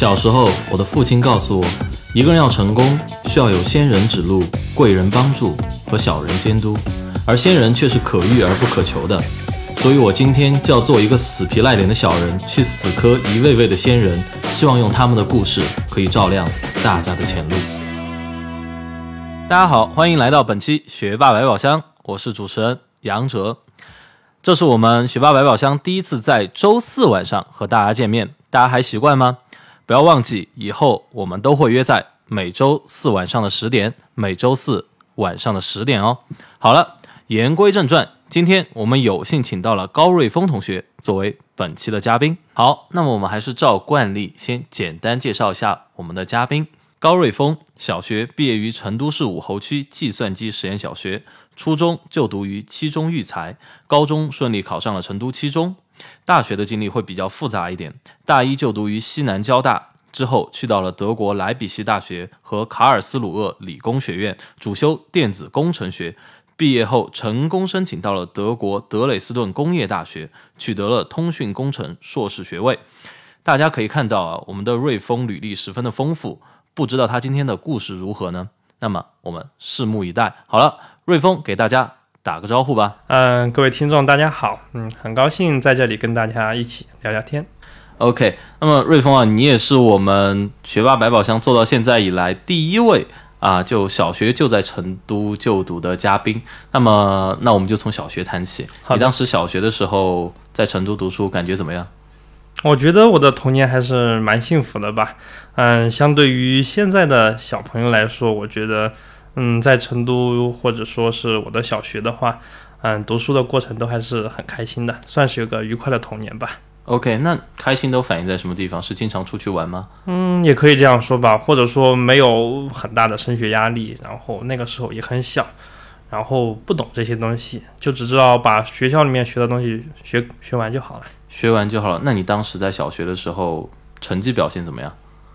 小时候，我的父亲告诉我，一个人要成功，需要有仙人指路、贵人帮助和小人监督，而仙人却是可遇而不可求的。所以，我今天就要做一个死皮赖脸的小人，去死磕一位位的仙人，希望用他们的故事可以照亮大家的前路。大家好，欢迎来到本期学霸百宝箱，我是主持人杨哲。这是我们学霸百宝箱第一次在周四晚上和大家见面，大家还习惯吗？不要忘记，以后我们都会约在每周四晚上的十点，每周四晚上的十点哦。好了，言归正传，今天我们有幸请到了高瑞峰同学作为本期的嘉宾。好，那么我们还是照惯例，先简单介绍一下我们的嘉宾。高瑞峰，小学毕业于成都市武侯区计算机实验小学，初中就读于七中育才，高中顺利考上了成都七中。大学的经历会比较复杂一点，大一就读于西南交大，之后去到了德国莱比锡大学和卡尔斯鲁厄理工学院，主修电子工程学。毕业后成功申请到了德国德累斯顿工业大学，取得了通讯工程硕士学位。大家可以看到啊，我们的瑞丰履历十分的丰富。不知道他今天的故事如何呢？那么我们拭目以待。好了，瑞丰给大家打个招呼吧。嗯，各位听众大家好，嗯，很高兴在这里跟大家一起聊聊天。OK，那么瑞峰啊，你也是我们学霸百宝箱做到现在以来第一位啊，就小学就在成都就读的嘉宾。那么，那我们就从小学谈起。你当时小学的时候在成都读书，感觉怎么样？我觉得我的童年还是蛮幸福的吧，嗯，相对于现在的小朋友来说，我觉得，嗯，在成都或者说是我的小学的话，嗯，读书的过程都还是很开心的，算是有个愉快的童年吧。OK，那开心都反映在什么地方？是经常出去玩吗？嗯，也可以这样说吧，或者说没有很大的升学压力，然后那个时候也很小，然后不懂这些东西，就只知道把学校里面学的东西学学完就好了。学完就好了。那你当时在小学的时候成绩表现怎么样？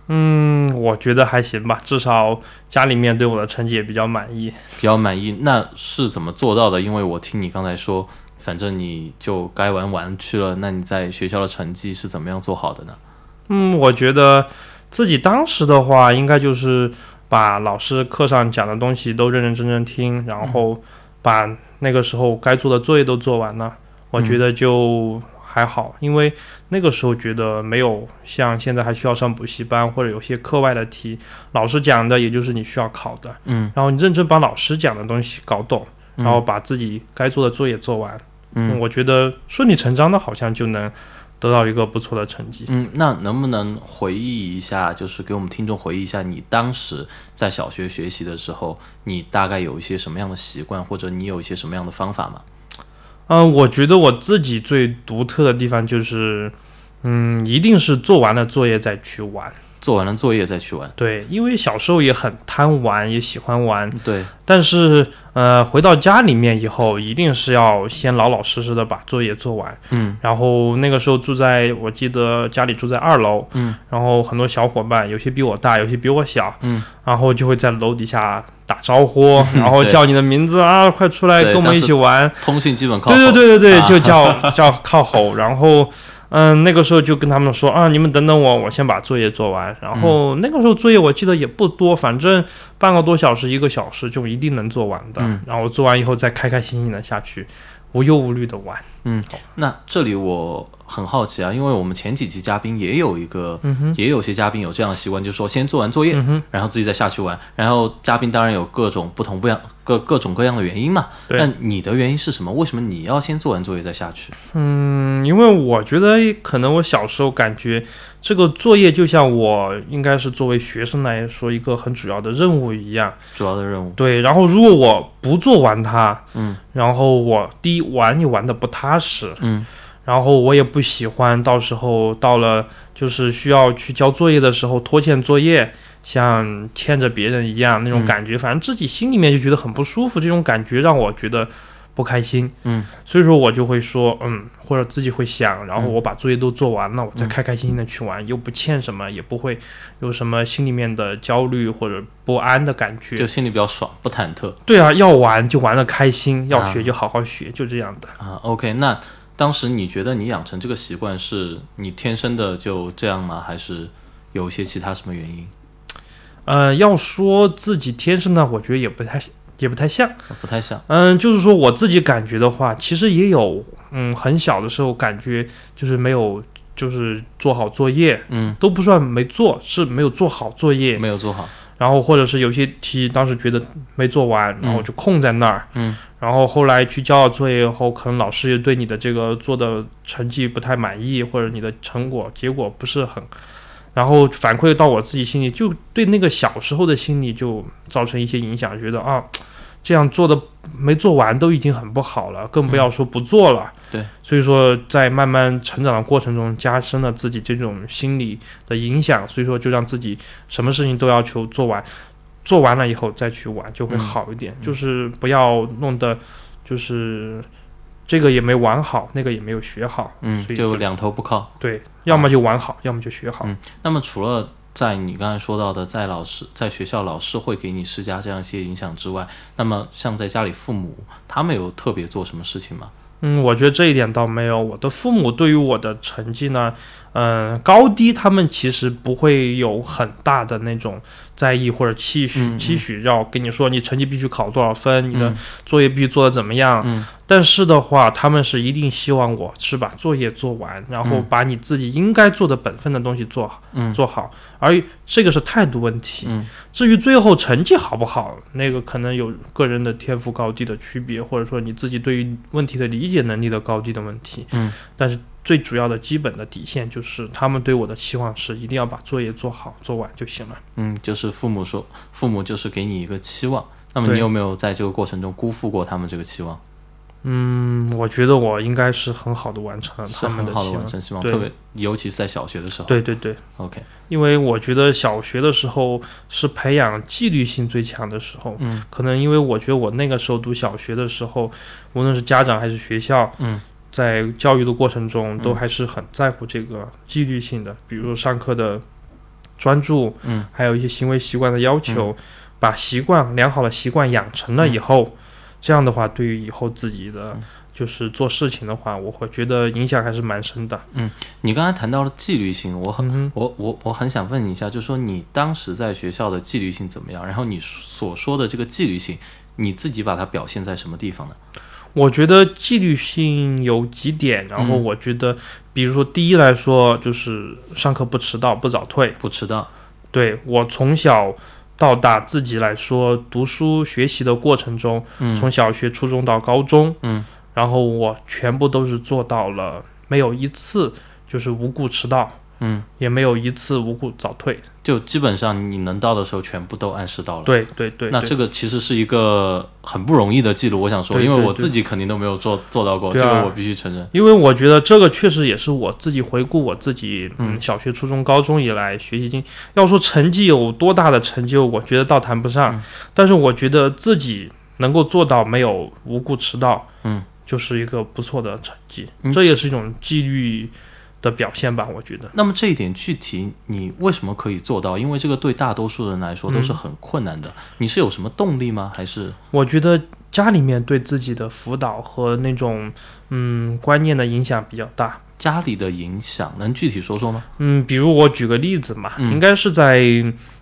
嗯，我觉得还行吧，至少家里面对我的成绩也比较满意。比较满意，那是怎么做到的？因为我听你刚才说，反正你就该玩玩去了。那你在学校的成绩是怎么样做好的呢？嗯，我觉得自己当时的话，应该就是把老师课上讲的东西都认认真真听，然后把那个时候该做的作业都做完了。我觉得就。还好，因为那个时候觉得没有像现在还需要上补习班或者有些课外的题，老师讲的也就是你需要考的，嗯，然后你认真把老师讲的东西搞懂，然后把自己该做的作业做完，嗯，我觉得顺理成章的，好像就能得到一个不错的成绩。嗯，那能不能回忆一下，就是给我们听众回忆一下，你当时在小学学习的时候，你大概有一些什么样的习惯，或者你有一些什么样的方法吗？嗯，我觉得我自己最独特的地方就是，嗯，一定是做完了作业再去玩。做完了作业再去玩。对，因为小时候也很贪玩，也喜欢玩。对。但是，呃，回到家里面以后，一定是要先老老实实的把作业做完。嗯。然后那个时候住在，我记得家里住在二楼。嗯。然后很多小伙伴，有些比我大，有些比我小。嗯。然后就会在楼底下打招呼，然后叫你的名字啊，快出来跟我们一起玩。通信基本靠。对对对对对，就叫叫靠吼，然后。嗯，那个时候就跟他们说啊，你们等等我，我先把作业做完。然后那个时候作业我记得也不多，反正半个多小时、一个小时就一定能做完的。然后做完以后再开开心心的下去，无忧无虑的玩。嗯，那这里我。很好奇啊，因为我们前几期嘉宾也有一个，也有些嘉宾有这样的习惯，就是说先做完作业，然后自己再下去玩。然后嘉宾当然有各种不同不一样各各种各样的原因嘛。那你的原因是什么？为什么你要先做完作业再下去？嗯，因为我觉得可能我小时候感觉这个作业就像我应该是作为学生来说一个很主要的任务一样。主要的任务。对，然后如果我不做完它，嗯，然后我第一玩也玩的不踏实，嗯。然后我也不喜欢，到时候到了就是需要去交作业的时候拖欠作业，像欠着别人一样那种感觉，反正自己心里面就觉得很不舒服，这种感觉让我觉得不开心。嗯，所以说我就会说，嗯，或者自己会想，然后我把作业都做完了，我再开开心心的去玩，又不欠什么，也不会有什么心里面的焦虑或者不安的感觉，就心里比较爽，不忐忑。对啊，要玩就玩的开心，要学就好好学，就这样的。啊，OK，那。当时你觉得你养成这个习惯是你天生的就这样吗？还是有一些其他什么原因？呃，要说自己天生的，我觉得也不太也不太像。不太像。嗯，就是说我自己感觉的话，其实也有，嗯，很小的时候感觉就是没有，就是做好作业，嗯，都不算没做，是没有做好作业。没有做好。然后或者是有些题当时觉得没做完，然后就空在那儿。嗯。然后后来去交了作业以后，可能老师也对你的这个做的成绩不太满意，或者你的成果结果不是很，然后反馈到我自己心里，就对那个小时候的心理就造成一些影响，觉得啊，这样做的没做完都已经很不好了，更不要说不做了。对，所以说在慢慢成长的过程中，加深了自己这种心理的影响，所以说就让自己什么事情都要求做完。做完了以后再去玩就会好一点，就是不要弄得就是这个也没玩好，那个也没有学好，嗯，所以就两头不靠。对，要么就玩好，要么就学好。嗯，那么除了在你刚才说到的，在老师在学校老师会给你施加这样一些影响之外，那么像在家里父母他们有特别做什么事情吗？嗯，我觉得这一点倒没有。我的父母对于我的成绩呢，嗯，高低他们其实不会有很大的那种。在意或者期许，期许要跟你说，你成绩必须考多少分，你的作业必须做的怎么样。但是的话，他们是一定希望我是把作业做完，然后把你自己应该做的本分的东西做好，做好。而这个是态度问题。至于最后成绩好不好，那个可能有个人的天赋高低的区别，或者说你自己对于问题的理解能力的高低的问题。嗯但是。最主要的基本的底线就是，他们对我的期望是一定要把作业做好做完就行了。嗯，就是父母说，父母就是给你一个期望。那么你有没有在这个过程中辜负过他们这个期望？嗯，我觉得我应该是很好的完成了他们的期望。很好的完成希望，特别尤其是在小学的时候。对对对，OK。因为我觉得小学的时候是培养纪律性最强的时候。嗯。可能因为我觉得我那个时候读小学的时候，无论是家长还是学校，嗯。在教育的过程中，都还是很在乎这个纪律性的，比如上课的专注，嗯，还有一些行为习惯的要求，把习惯良好的习惯养成了以后，这样的话，对于以后自己的就是做事情的话，我会觉得影响还是蛮深的。嗯，你刚才谈到了纪律性，我很我我我很想问你一下，就是说你当时在学校的纪律性怎么样？然后你所说的这个纪律性，你自己把它表现在什么地方呢？我觉得纪律性有几点，然后我觉得，比如说第一来说，就是上课不迟到，不早退，不迟到。对我从小到大自己来说，读书学习的过程中，从小学、初中到高中，嗯，然后我全部都是做到了，没有一次就是无故迟到。嗯，也没有一次无故早退，就基本上你能到的时候全部都按时到了。对对对，那这个其实是一个很不容易的记录。我想说，因为我自己肯定都没有做做到过，这个我必须承认。因为我觉得这个确实也是我自己回顾我自己，嗯，小学、初中、高中以来学习经，要说成绩有多大的成就，我觉得倒谈不上。但是我觉得自己能够做到没有无故迟到，嗯，就是一个不错的成绩。这也是一种纪律。的表现吧，我觉得。那么这一点具体你为什么可以做到？因为这个对大多数人来说都是很困难的。你是有什么动力吗？还是？我觉得家里面对自己的辅导和那种嗯观念的影响比较大。家里的影响能具体说说吗？嗯，比如我举个例子嘛，应该是在。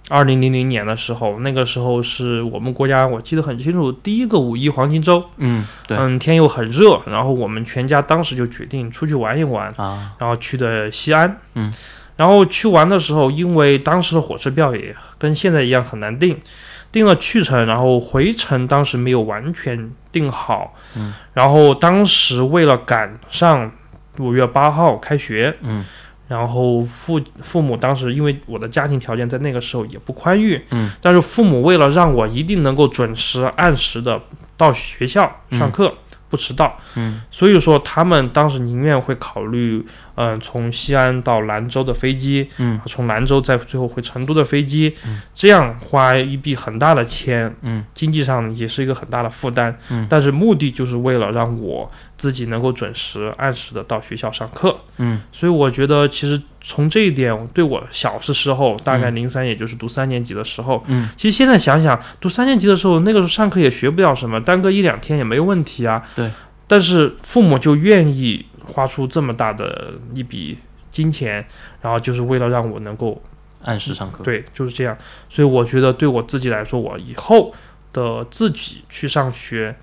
二零零零年的时候，那个时候是我们国家，我记得很清楚，第一个五一黄金周。嗯，对，嗯，天又很热，然后我们全家当时就决定出去玩一玩啊，然后去的西安。嗯，然后去玩的时候，因为当时的火车票也跟现在一样很难订，订了去程，然后回程当时没有完全订好。嗯，然后当时为了赶上五月八号开学。嗯。然后父父母当时因为我的家庭条件在那个时候也不宽裕，嗯，但是父母为了让我一定能够准时按时的到学校上课，不迟到，嗯，所以说他们当时宁愿会考虑。嗯，从西安到兰州的飞机，嗯，从兰州再最后回成都的飞机，嗯，这样花一笔很大的钱，嗯，经济上也是一个很大的负担，嗯，但是目的就是为了让我自己能够准时按时的到学校上课，嗯，所以我觉得其实从这一点对我小的时候，大概零三也就是读三年级的时候，嗯，其实现在想想，读三年级的时候那个时候上课也学不了什么，耽搁一两天也没问题啊，对，但是父母就愿意。花出这么大的一笔金钱，然后就是为了让我能够按时上课。对，就是这样。所以我觉得对我自己来说，我以后的自己去上学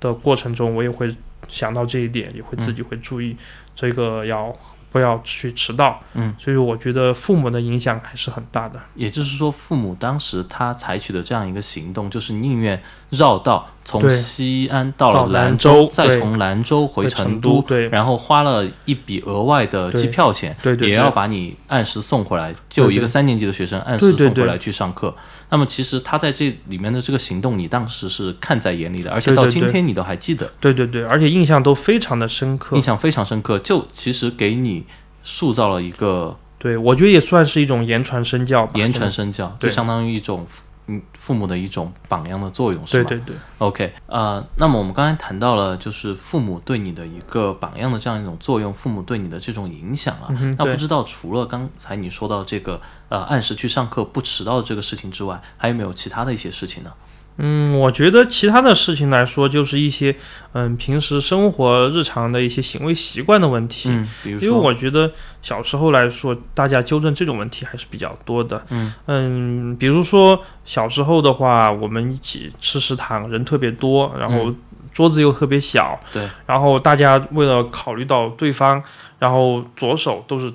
的过程中，我也会想到这一点，也会自己会注意这个要不要去迟到。嗯，所以我觉得父母的影响还是很大的。也就是说，父母当时他采取的这样一个行动，就是宁愿绕道从西安到到了兰兰州再从兰州回回成成都对然后花了一笔额外的机票钱，对对对也要把你按时送回来。就有一个三年级的学生按时送回来去上课。那么其实他在这里面的这个行动，你当时是看在眼里的，而且到今天你都还记得，对对对，而且印象都非常的深刻印。象非常深刻。就其实给你塑造了一个对，我觉得也算是一种言传身教吧。言传身教，就相当于一种嗯父母的一种榜样的作用，是吧？对对对，OK，呃，那么我们刚才谈到了，就是父母对你的一个榜样的这样一种作用，父母对你的这种影响啊。嗯那不知道除了刚才你说到这个呃按时去上课不迟到的这个事情之外，还有没有其他的一些事情呢？嗯，我觉得其他的事情来说，就是一些嗯平时生活日常的一些行为习惯的问题。嗯，比如因为，我觉得小时候来说，大家纠正这种问题还是比较多的。嗯嗯比如说小时候的话，我们一起吃食堂，人特别多，然后桌子又特别小，嗯对，然后大家为了考虑到对方，然后左手都是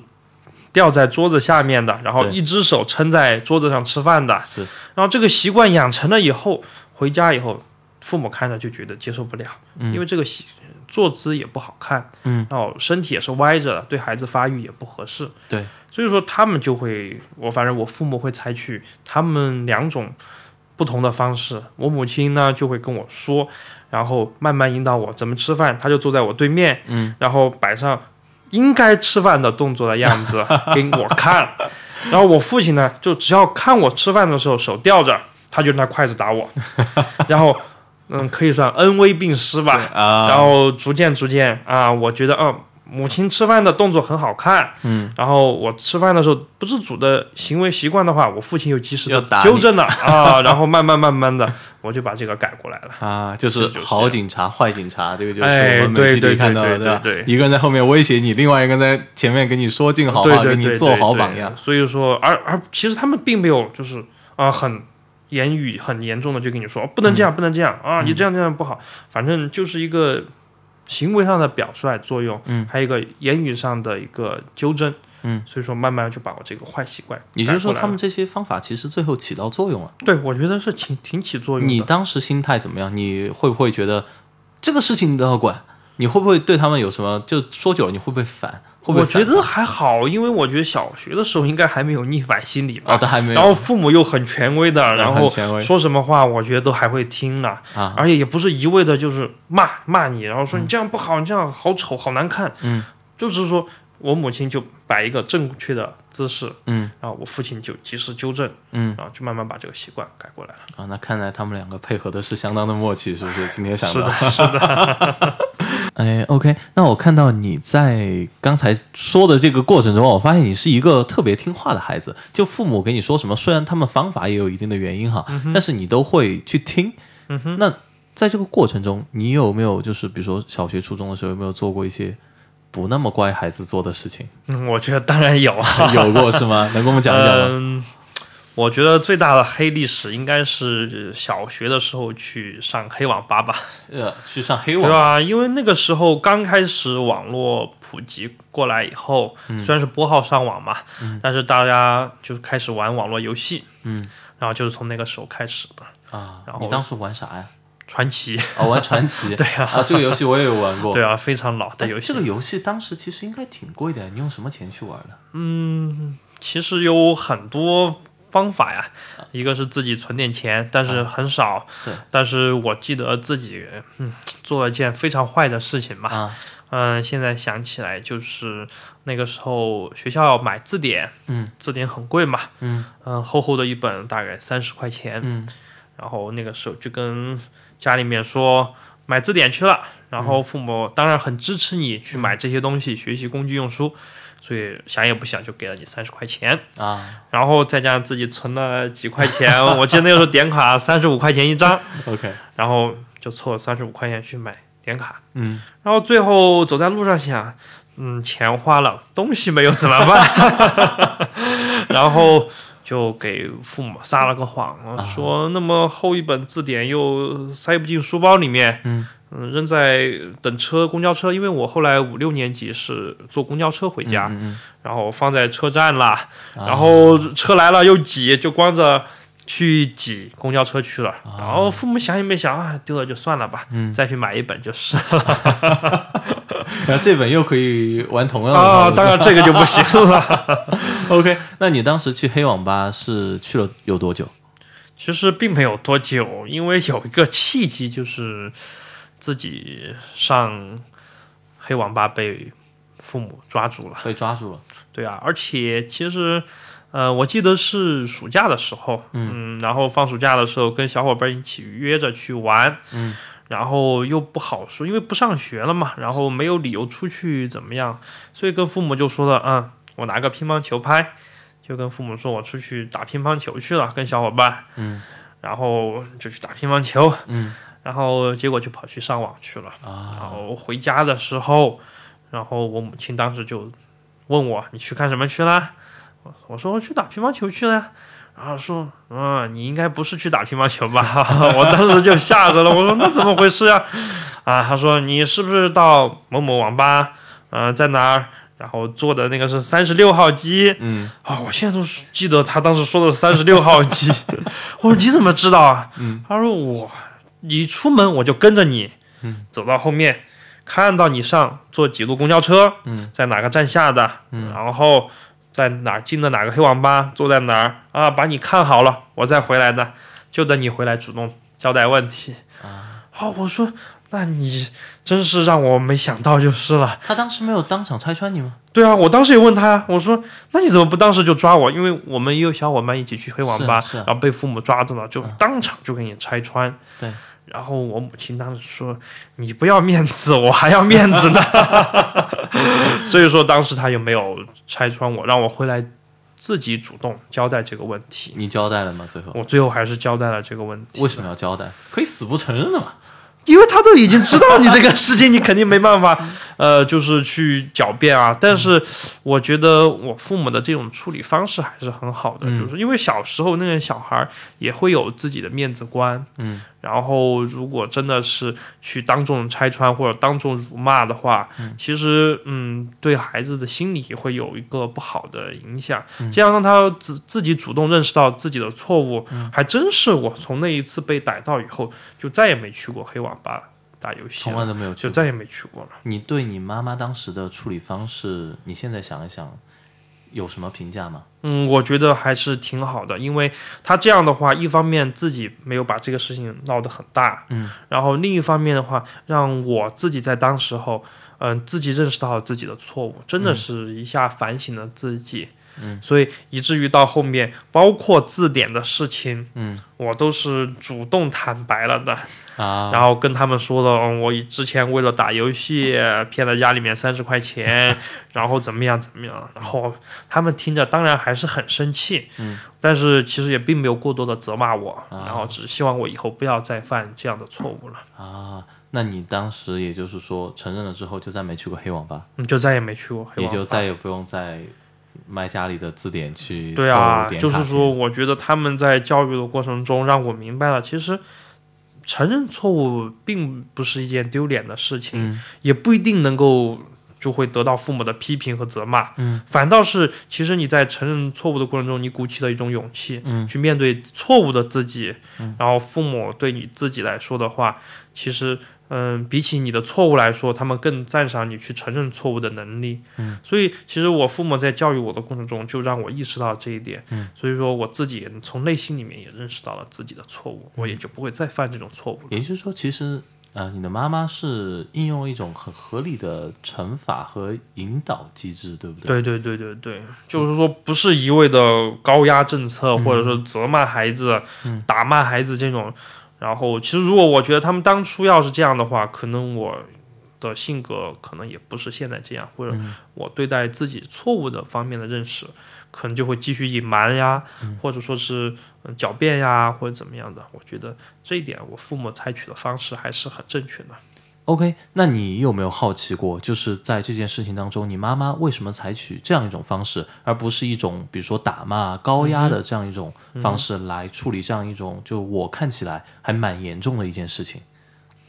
吊在桌子下面的，然后一只手撑在桌子上吃饭的，是，然后这个习惯养成了以后，回家以后，父母看着就觉得接受不了，嗯。因为这个习坐姿也不好看，嗯，然后身体也是歪着的，对孩子发育也不合适，对，所以说他们就会，我反正我父母会采取他们两种不同的方式，我母亲呢就会跟我说，然后慢慢引导我怎么吃饭，她就坐在我对面，嗯，然后摆上应该吃饭的动作的样子 给我看，然后我父亲呢就只要看我吃饭的时候手吊着，他就拿筷子打我，然后嗯可以算恩威并施吧，啊，然后逐渐逐渐啊，我觉得嗯。母亲吃饭的动作很好看，嗯，然后我吃饭的时候不自主的行为习惯的话，我父亲又及时的纠正了 啊，然后慢慢慢慢的我就把这个改过来了。啊，就是好警察、坏警察，这个就是哎我们美剧里对对看到的，对对对？一个人在后面威胁你，另外一个人在前面给你说尽好话，给你做好榜样。。所以说，而而其实他们并没有就是啊、很言语很严重的就跟你说、哦不能这样，不能这样啊，你这样这样不好，反正就是一个行为上的表率作用，嗯，还有一个言语上的一个纠正，嗯，所以说慢慢就把我这个坏习惯也就是说，他们这些方法其实最后起到作用了。对我觉得是挺挺起作用的。你当时心态怎么样？你会不会觉得这个事情你都要管？你会不会对他们有什么？就说久了，你会不会烦？会会我觉得还好，因为我觉得小学的时候应该还没有逆反心理吧。哦，都还没有。然后父母又很权威的，然后说什么话，我觉得都还会听呢。啊，而且也不是一味的就是骂骂你，然后说你这样不好，你这样好丑，好难看。嗯，就是说我母亲就摆一个正确的姿势，嗯然后我父亲就及时纠正，嗯然后就慢慢把这个习惯改过来了。啊，那看来他们两个配合的是相当的默契，是不是？今天想到是的，是的，哎，OK，那我看到你在刚才说的这个过程中，我发现你是一个特别听话的孩子。就父母给你说什么，虽然他们方法也有一定的原因哈，但是你都会去听。嗯哼，那在这个过程中，你有没有就是比如说小学、初中的时候，有没有做过一些不那么乖孩子做的事情？嗯，我觉得当然有啊。有过是吗？能跟我们讲一讲吗？嗯，我觉得最大的黑历史应该是小学的时候去上黑网吧吧，呃，去上黑网，对吧？因为那个时候刚开始网络普及过来以后，嗯虽然是拨号上网嘛，但是大家就开始玩网络游戏，嗯然后就是从那个时候开始的。啊然，后你当时玩啥呀？传奇，啊，玩传奇。对啊，啊，这个游戏我也有玩过。对啊，非常老的哎游戏。这个游戏当时其实应该挺贵的，你用什么钱去玩的？嗯，其实有很多方法呀，一个是自己存点钱，但是很少。啊对但是我记得自己嗯做了一件非常坏的事情吧。啊，嗯，现在想起来就是那个时候学校要买字典，嗯字典很贵嘛，嗯嗯，厚厚的一本大概三十块钱，嗯然后那个时候就跟家里面说买字典去了，然后父母当然很支持你去买这些东西，学习工具用书，所以想也不想就给了你三十块钱，啊。然后再加上自己存了几块钱，我记得那个时候点卡三十五块钱一张，，OK，然后就凑了三十五块钱去买点卡，嗯。然后最后走在路上想，嗯，钱花了，东西没有怎么办？然后就给父母撒了个谎，说那么厚一本字典又塞不进书包里面，嗯。扔在等车公交车，因为我后来五六年级是坐公交车回家，嗯嗯然后放在车站啦，啊。然后车来了又挤，就光着去挤公交车去了。然后父母想也没想啊，丢了就算了吧，嗯。再去买一本就是 然后这本又可以玩同样的啊。当然这个就不行了。OK，那你当时去黑网吧是去了有多久？其实并没有多久，因为有一个契机，就是自己上黑网吧被父母抓住了。被抓住了。对啊，而且其实，呃，我记得是暑假的时候，嗯，然后放暑假的时候跟小伙伴一起约着去玩，嗯，然后又不好说，因为不上学了嘛，然后没有理由出去怎么样，所以跟父母就说了，嗯，我拿个乒乓球拍，就跟父母说我出去打乒乓球去了，跟小伙伴，嗯，然后就去打乒乓球，嗯，然后结果就跑去上网去了。然啊，后回家的时候，然后我母亲当时就问我：“你去干什么去了？”我我说：“我去打乒乓球去了呀。”然后说：“嗯，你应该不是去打乒乓球吧？” 我当时就吓着了，我说：“那怎么回事呀？”啊，他说：“你是不是到某某网吧？嗯、在哪儿？然后坐的那个是三十六号机。”嗯啊、我现在都是记得他当时说的三十六号机。我说你怎么知道啊？嗯，他说我你出门我就跟着你，嗯，走到后面看到你上坐几路公交车，嗯，在哪个站下的，嗯，然后在哪儿进的哪个黑网吧，坐在哪儿啊，把你看好了，我再回来的，就等你回来主动交代问题。啊，哦，我说那你真是让我没想到就是了。他当时没有当场拆穿你吗？对啊，我当时也问他呀，我说那你怎么不当时就抓我？因为我们也有小伙伴一起去黑网吧，然后被父母抓住了，就当场就给你拆穿。对。然后我母亲当时说：“你不要面子，我还要面子呢。”所以说当时他也没有拆穿我，让我回来自己主动交代这个问题。你交代了吗？最后我最后还是交代了这个问题。为什么要交代？可以死不承认的嘛。因为他都已经知道你这个事情，你肯定没办法，呃，就是去狡辩啊。但是我觉得我父母的这种处理方式还是很好的，嗯就是因为小时候那个小孩儿也会有自己的面子观，嗯，然后如果真的是去当众拆穿或者当众辱骂的话，其实嗯，对孩子的心理会有一个不好的影响。这样让他自自己主动认识到自己的错误，还真是我从那一次被逮到以后，就再也没去过黑网吧打游戏从来，都没有去过。就再也没去过了。你对你妈妈当时的处理方式，你现在想一想，有什么评价吗？嗯，我觉得还是挺好的，因为他这样的话，一方面自己没有把这个事情闹得很大，嗯，然后另一方面的话，让我自己在当时候，嗯、自己认识到自己的错误，真的是一下反省了自己，嗯，所以以至于到后面，包括字典的事情，嗯，我都是主动坦白了的，啊，然后跟他们说的，嗯，我之前为了打游戏骗了家里面三十块钱，然后怎么样怎么样，然后他们听着当然还是很生气，嗯，但是其实也并没有过多的责骂我，啊。然后只希望我以后不要再犯这样的错误了，啊，那你当时也就是说承认了之后，就再没去过黑网吧，嗯，就再也没去过黑也网吧。就再也不用再卖家里的字典去对啊就是说，我觉得他们在教育的过程中让我明白了，其实承认错误并不是一件丢脸的事情，嗯。也不一定能够就会得到父母的批评和责骂，嗯，反倒是其实你在承认错误的过程中，你鼓起了一种勇气，嗯。去面对错误的自己，然后父母对你自己来说的话，其实。嗯，比起你的错误来说，他们更赞赏你去承认错误的能力。嗯，所以其实我父母在教育我的过程中，就让我意识到这一点。嗯，所以说我自己从内心里面也认识到了自己的错误，我也就不会再犯这种错误。也就是说，其实呃，你的妈妈是应用一种很合理的惩罚和引导机制，对不对？对对对对对，就是说不是一味的高压政策，或者说责骂孩子、嗯打骂孩子这种。然后，其实如果我觉得他们当初要是这样的话，可能我的性格可能也不是现在这样，或者嗯我对待自己错误的方面的认识，可能就会继续隐瞒呀，或者说是呃狡辩呀，或者怎么样的。我觉得这一点，我父母采取的方式还是很正确的。OK，那你有没有好奇过，就是在这件事情当中，你妈妈为什么采取这样一种方式，而不是一种比如说打骂、高压的这样一种方式来处理这样一种就我看起来还蛮严重的一件事情？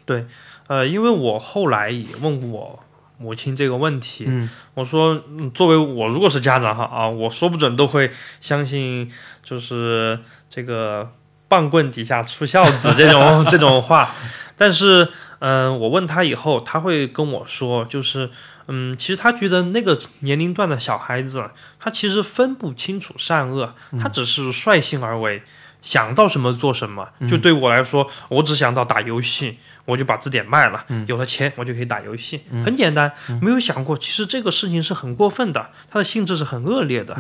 对，呃，因为我后来也问我母亲这个问题，嗯我说，嗯作为我如果是家长哈啊，我说不准都会相信就是这个棒棍底下出孝子这种 这种话，但是，嗯、我问他以后，他会跟我说，就是，嗯，其实他觉得那个年龄段的小孩子，他其实分不清楚善恶，他只是率性而为。想到什么做什么，就对我来说，我只想到打游戏，我就把字典卖了，有了钱我就可以打游戏，很简单，没有想过其实这个事情是很过分的，它的性质是很恶劣的。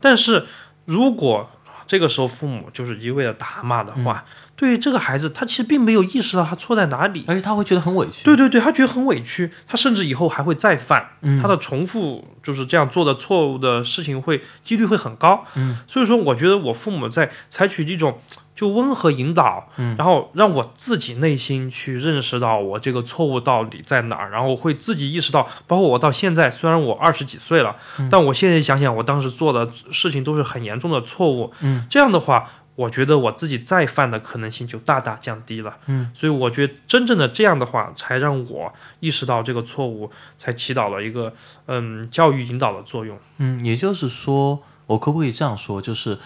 但是如果这个时候父母就是一味的打骂的话，对于这个孩子，他其实并没有意识到他错在哪里。而且他会觉得很委屈。对对对，他觉得很委屈，他甚至以后还会再犯，嗯他的重复就是这样做的错误的事情会几率会很高。嗯，所以说我觉得我父母在采取这种就温和引导，嗯然后让我自己内心去认识到我这个错误到底在哪儿，然后会自己意识到，包括我到现在，虽然我二十几岁了，嗯但我现在想想，我当时做的事情都是很严重的错误。嗯，这样的话。我觉得我自己再犯的可能性就大大降低了，嗯，所以我觉得真正的这样的话，才让我意识到这个错误，才起到了一个嗯教育引导的作用。嗯，也就是说，我可不可以这样说，就是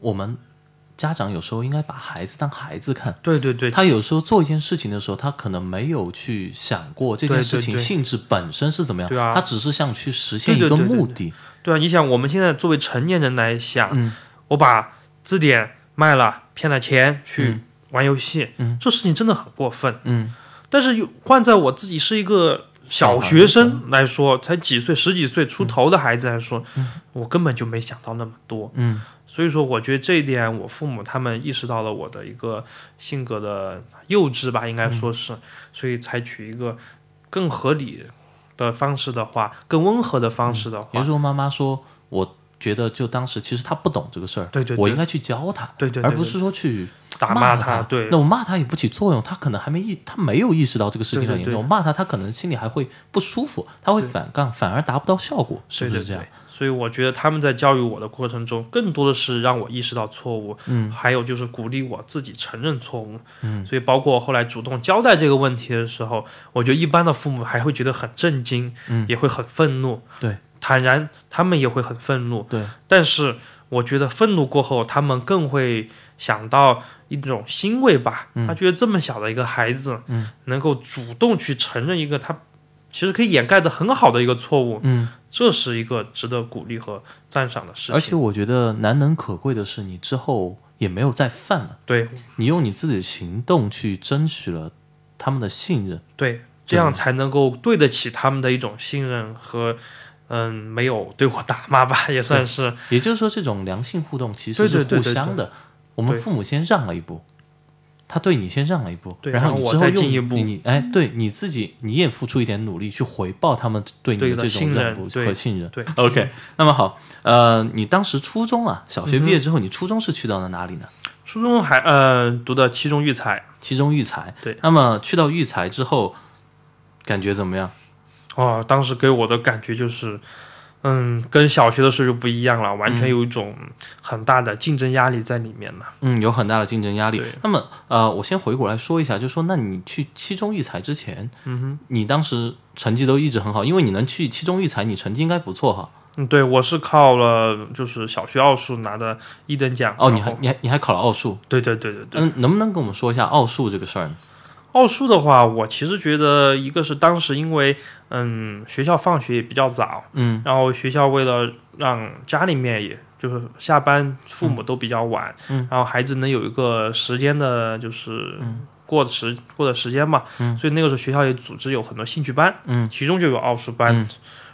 我们家长有时候应该把孩子当孩子看。对对对，他有时候做一件事情的时候，他可能没有去想过这件事情性质本身是怎么样，对啊他只是想去实现一个目的。对啊，你想我们现在作为成年人来想，嗯我把字典卖了，骗了钱去嗯。玩游戏，嗯。这事情真的很过分。嗯。但是又换在我自己是一个小学生来说，才几岁、十几岁出头的孩子来说，我根本就没想到那么多。嗯。所以说，我觉得这一点，我父母他们意识到了我的一个性格的幼稚吧，应该说是，所以采取一个更合理的方式的话，更温和的方式的话，也就是说，妈妈说，我觉得就当时其实他不懂这个事儿，对对对。我应该去教他，对对对而不是说去打骂他，对。那我骂他也不起作用，他可能还没意，他没有意识到这个事情很严重。我骂他，他可能心里还会不舒服，他会反抗，反而达不到效果，是不是这样？所以我觉得他们在教育我的过程中，更多的是让我意识到错误，嗯，还有就是鼓励我自己承认错误，嗯，所以包括后来主动交代这个问题的时候，我觉得一般的父母还会觉得很震惊，嗯。也会很愤怒，对，坦然他们也会很愤怒，对，但是我觉得愤怒过后，他们更会想到一种欣慰吧，嗯。他觉得这么小的一个孩子，嗯，能够主动去承认一个他其实可以掩盖的很好的一个错误，嗯，这是一个值得鼓励和赞赏的事情。而且我觉得难能可贵的是，你之后也没有再犯了，对。你用你自己的行动去争取了他们的信任。对，这样才能够对得起他们的一种信任和。嗯，没有对我打骂吧，也算是也就是说，这种良性互动其实是互相的。我们父母先让了一步，他对你先让了一步，对然然后我再你之后用进一步你你哎，对你自己你也付出一点努力去回报他们对你的的这种信任让步对和信任。对 OK，那么好，呃，你当时初中啊，小学毕业之后，你初中是去到了哪里呢？初中还呃读的七中育才七中育才。对，那么去到育才之后，感觉怎么样？哦，当时给我的感觉就是，嗯，跟小学的时候就不一样了，完全有一种很大的竞争压力在里面了。嗯，有很大的竞争压力。那么，呃，我先回过来说一下，就说那你去七中育才之前，嗯哼，你当时成绩都一直很好，因为你能去七中育才，你成绩应该不错哈。嗯，对我是靠了就是小学奥数拿的一等奖。哦，你还你还你还考了奥数，对对对对对。嗯，能不能跟我们说一下奥数这个事儿呢？奥数的话，我其实觉得一个是当时因为嗯学校放学也比较早，嗯。然后学校为了让家里面也就是下班父母都比较晚，嗯。然后孩子能有一个时间的，就是嗯。过的时过的时间嘛，嗯。所以那个时候学校也组织有很多兴趣班，嗯。其中就有奥数班。嗯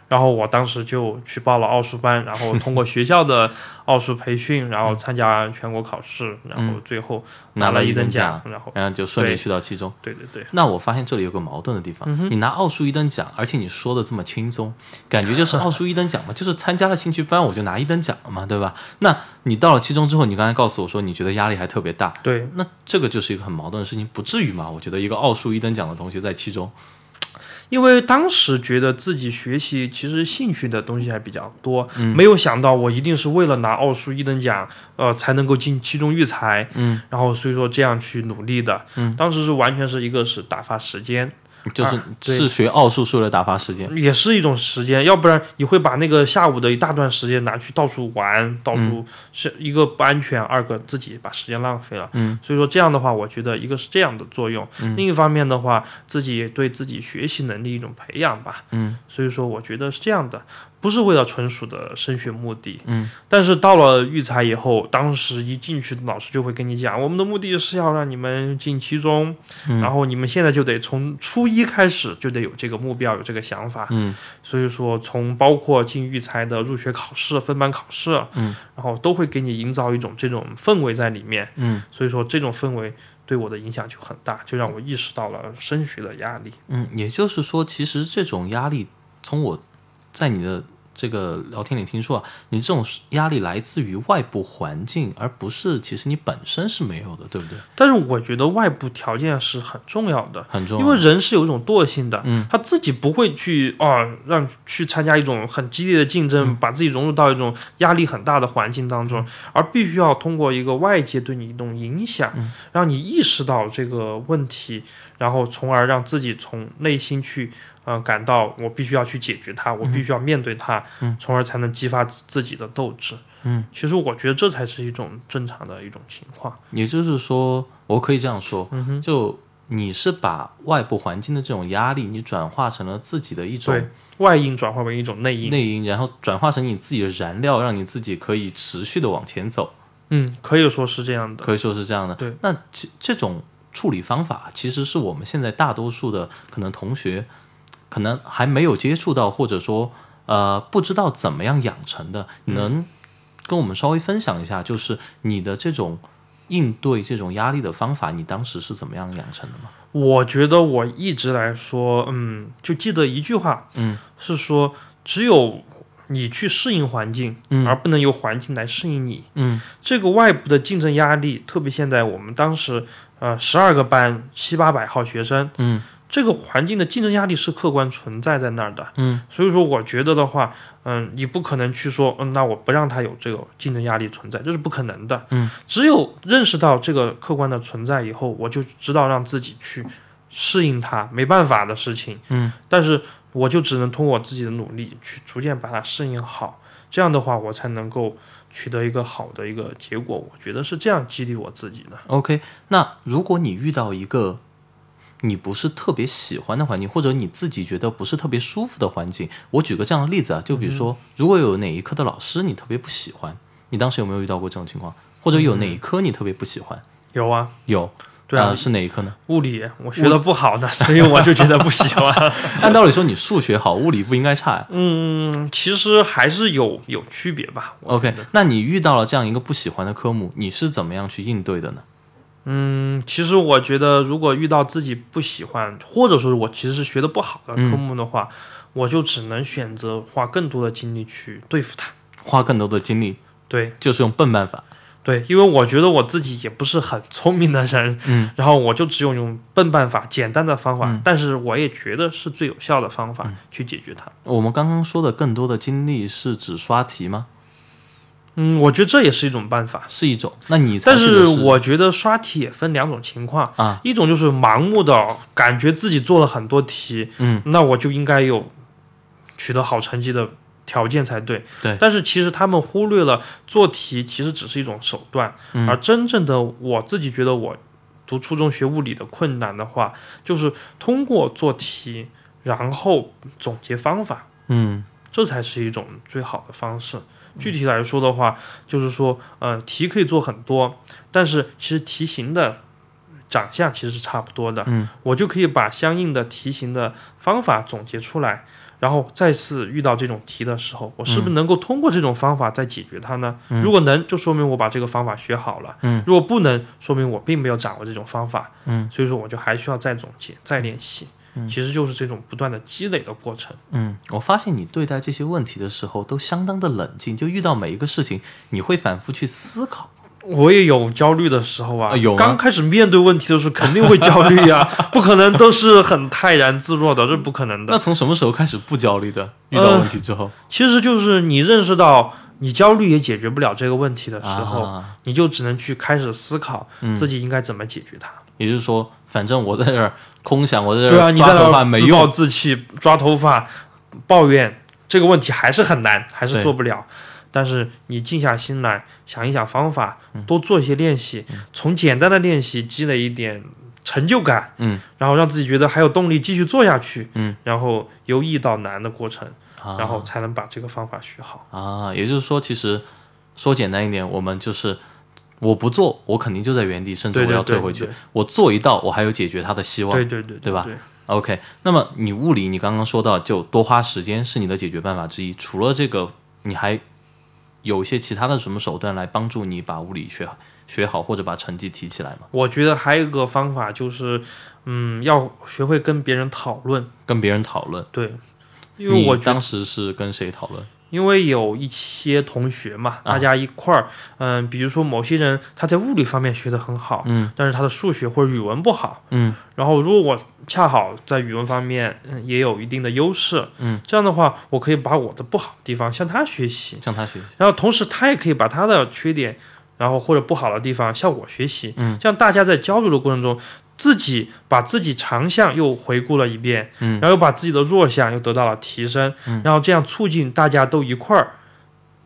然后我当时就去报了奥数班，然后通过学校的奥数培训，然后参加全国考试，然后最后拿了一等奖，然后然后就顺利去到七中。对对对，那我发现这里有个矛盾的地方，嗯你拿奥数一等奖，而且你说的这么轻松，感觉就是奥数一等奖嘛，就是参加了兴趣班我就拿一等奖了嘛，对吧？那你到了七中之后，你刚才告诉我说你觉得压力还特别大，对那这个就是一个很矛盾的事情，不至于嘛？我觉得一个奥数一等奖的同学在七中，因为当时觉得自己学习其实兴趣的东西还比较多，嗯。没有想到我一定是为了拿奥数一等奖，呃，才能够进期中育才，嗯，然后所以说这样去努力的，嗯，当时是完全是一个是打发时间，就是、是学奥数是为了打发时间。也是一种时间，要不然你会把那个下午的一大段时间拿去到处玩，到处是一个不安全，二个自己把时间浪费了。嗯，所以说这样的话，我觉得一个是这样的作用，嗯另一方面的话，自己也对自己学习能力一种培养吧。嗯，所以说我觉得是这样的，不是为了纯属的升学目的。嗯，但是到了育才以后，当时一进去，老师就会跟你讲，我们的目的是要让你们进七中，嗯然后你们现在就得从初一开始就得有这个目标，有这个想法。嗯所以说，从包括进育才的入学考试、分班考试，嗯，然后都会给你营造一种这种氛围在里面。嗯所以说，这种氛围对我的影响就很大，就让我意识到了升学的压力。嗯，也就是说，其实这种压力，从我在你的这个聊天里听说啊，你这种压力来自于外部环境，而不是其实你本身是没有的，对不对？但是我觉得外部条件是很重要的。很重要。因为人是有一种惰性的，嗯他自己不会去啊、让去参加一种很激烈的竞争，嗯把自己融入到一种压力很大的环境当中，而必须要通过一个外界对你一种影响，嗯让你意识到这个问题，然后从而让自己从内心去呃感到我必须要去解决它，我必须要面对它，嗯从而才能激发自己的斗志。嗯，其实我觉得这才是一种正常的一种情况。也就是说，我可以这样说，嗯哼，就你是把外部环境的这种压力，你转化成了自己的一种，外因转化为一种内因。内因，然后转化成你自己的燃料，让你自己可以持续的往前走，嗯，可以说是这样的。可以说是这样的。对，那这这种处理方法，其实是我们现在大多数的可能同学，可能还没有接触到，或者说呃不知道怎么样养成的。能跟我们稍微分享一下，就是你的这种应对这种压力的方法，你当时是怎么样养成的吗？我觉得我一直来说，嗯，就记得一句话，嗯，是说只有你去适应环境，嗯而不能由环境来适应你。嗯这个外部的竞争压力，特别现在我们当时呃十二个班七八百号学生，嗯这个环境的竞争压力是客观存在在那儿的。嗯所以说，我觉得的话，嗯，你不可能去说，嗯，那我不让他有这个竞争压力存在，这是不可能的。嗯，只有认识到这个客观的存在以后，我就知道让自己去适应它，没办法的事情。嗯，但是我就只能通过我自己的努力去逐渐把它适应好，这样的话，我才能够取得一个好的一个结果。我觉得是这样激励我自己的。，OK。那如果你遇到一个你不是特别喜欢的环境，或者你自己觉得不是特别舒服的环境，我举个这样的例子啊，就比如说，如果有哪一科的老师你特别不喜欢，你当时有没有遇到过这种情况？或者有哪一科你特别不喜欢？有啊，有，对啊，呃是哪一科呢？物理我学的不好的，所以我就觉得不喜欢。按道理说，你数学好，物理不应该差呀。嗯，其实还是有有区别吧。OK，那你遇到了这样一个不喜欢的科目，你是怎么样去应对的呢？嗯，其实我觉得，如果遇到自己不喜欢，或者说我其实是学的不好的嗯科目的话，我就只能选择花更多的精力去对付它。花更多的精力，对就是用笨办法。对，因为我觉得我自己也不是很聪明的人，嗯，然后我就只有用笨办法、简单的方法，嗯但是我也觉得是最有效的方法去解决它。我们刚刚说的更多的精力是指刷题吗？嗯，我觉得这也是一种办法。是一种。那你采但是我觉得刷题也分两种情况啊，一种就是盲目的感觉自己做了很多题，嗯，那我就应该有取得好成绩的条件才对。对但是其实他们忽略了做题其实只是一种手段，嗯而真正的我自己觉得我读初中学物理的困难的话，就是通过做题，然后总结方法。嗯这才是一种最好的方式。具体来说的话，就是说，呃，题可以做很多，但是其实题型的长相其实是差不多的。嗯，我就可以把相应的题型的方法总结出来，然后再次遇到这种题的时候，我是不是能够通过这种方法再解决它呢？嗯如果能，就说明我把这个方法学好了；嗯如果不能，说明我并没有掌握这种方法。嗯，所以说我就还需要再总结、再练习。嗯其实就是这种不断的积累的过程。嗯，我发现你对待这些问题的时候都相当的冷静，就遇到每一个事情，你会反复去思考。我也有焦虑的时候啊，啊有刚开始面对问题的时候肯定会焦虑呀、不可能都是很泰然自若的，这不可能的。那从什么时候开始不焦虑的？遇到问题之后，其实就是你认识到你焦虑也解决不了这个问题的时候，啊，你就只能去开始思考嗯自己应该怎么解决它。也就是说，反正我在这儿空想，我在这对啊，你在儿抓头那儿自暴发没用，自弃、抓头发、抱怨，这个问题还是很难，还是对做不了。但是你静下心来想一想方法，嗯。多做一些练习，从简单的练习积累一点成就感，嗯，然后让自己觉得还有动力继续做下去，嗯，然后由易到难的过程，啊。然后才能把这个方法学好。啊，也就是说，其实说简单一点，我们就是我不做，我肯定就在原地，甚至我要退回去对。我做一道，我还有解决它的希望。对对对对吧对 OK，那么你物理，你刚刚说到就多花时间是你的解决办法之一。除了这个，你还有一些其他的什么手段来帮助你把物理学好学好，或者把成绩提起来吗？我觉得还有一个方法就是，嗯，要学会跟别人讨论。跟别人讨论。对，因为我当时是跟谁讨论？因为有一些同学嘛，大家一块儿，嗯、比如说某些人他在物理方面学得很好，嗯。但是他的数学或者语文不好，嗯。然后如果我恰好在语文方面、嗯、也有一定的优势，嗯，这样的话，我可以把我的不好的地方向他学习，向他学习。然后同时他也可以把他的缺点，然后或者不好的地方向我学习，嗯，这样大家在交流的过程中，自己把自己长项又回顾了一遍，嗯然后又把自己的弱项又得到了提升，嗯然后这样促进大家都一块儿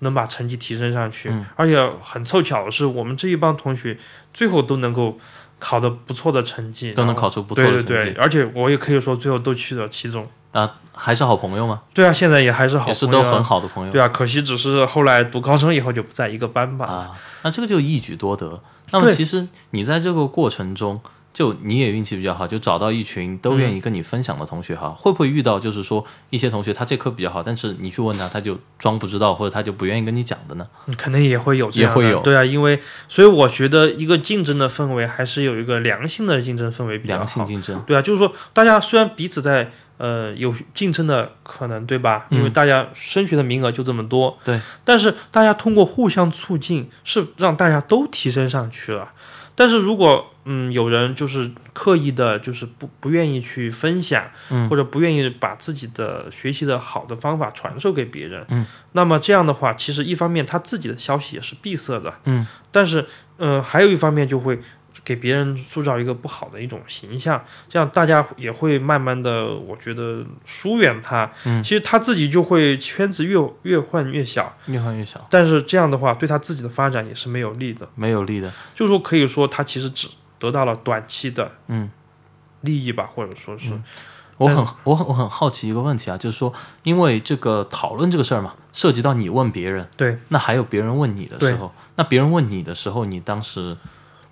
能把成绩提升上去，嗯而且很凑巧的是，我们这一帮同学最后都能够考得不错的成绩，都能考出不错的成绩对对对，而且我也可以说最后都去了其中。啊，还是好朋友吗？对啊，现在也还是好是朋友啊都很好的朋友。对啊，可惜只是后来读高中以后就不在一个班吧。啊，那这个就一举多得。那么其实你在这个过程中，就你也运气比较好，就找到一群都愿意跟你分享的同学哈。会不会遇到就是说一些同学他这科比较好，但是你去问他，他就装不知道，或者他就不愿意跟你讲的呢？嗯可能也会有这样，也会有对啊，因为所以我觉得一个竞争的氛围还是有一个良性的竞争氛围比较良性。竞争，对啊，就是说大家虽然彼此在呃有竞争的可能，对吧？因为嗯大家升学的名额就这么多，对，但是大家通过互相促进，是让大家都提升上去了。但是如果嗯有人就是刻意的，就是不不愿意去分享，嗯。或者不愿意把自己的学习的好的方法传授给别人，嗯，那么这样的话，其实一方面他自己的消息也是闭塞的，嗯，但是呃还有一方面就会给别人塑造一个不好的一种形象，这样大家也会慢慢的，我觉得疏远他，嗯。其实他自己就会圈子越越换越小，越换越小，但是这样的话对他自己的发展也是没有利的。没有利的。就是说可以说他其实只得到了短期的嗯。利益吧，或者说是，我很我很我很好奇一个问题啊，就是说，因为这个讨论这个事儿嘛，涉及到你问别人，对，那还有别人问你的时候，那别人问你的时候，你当时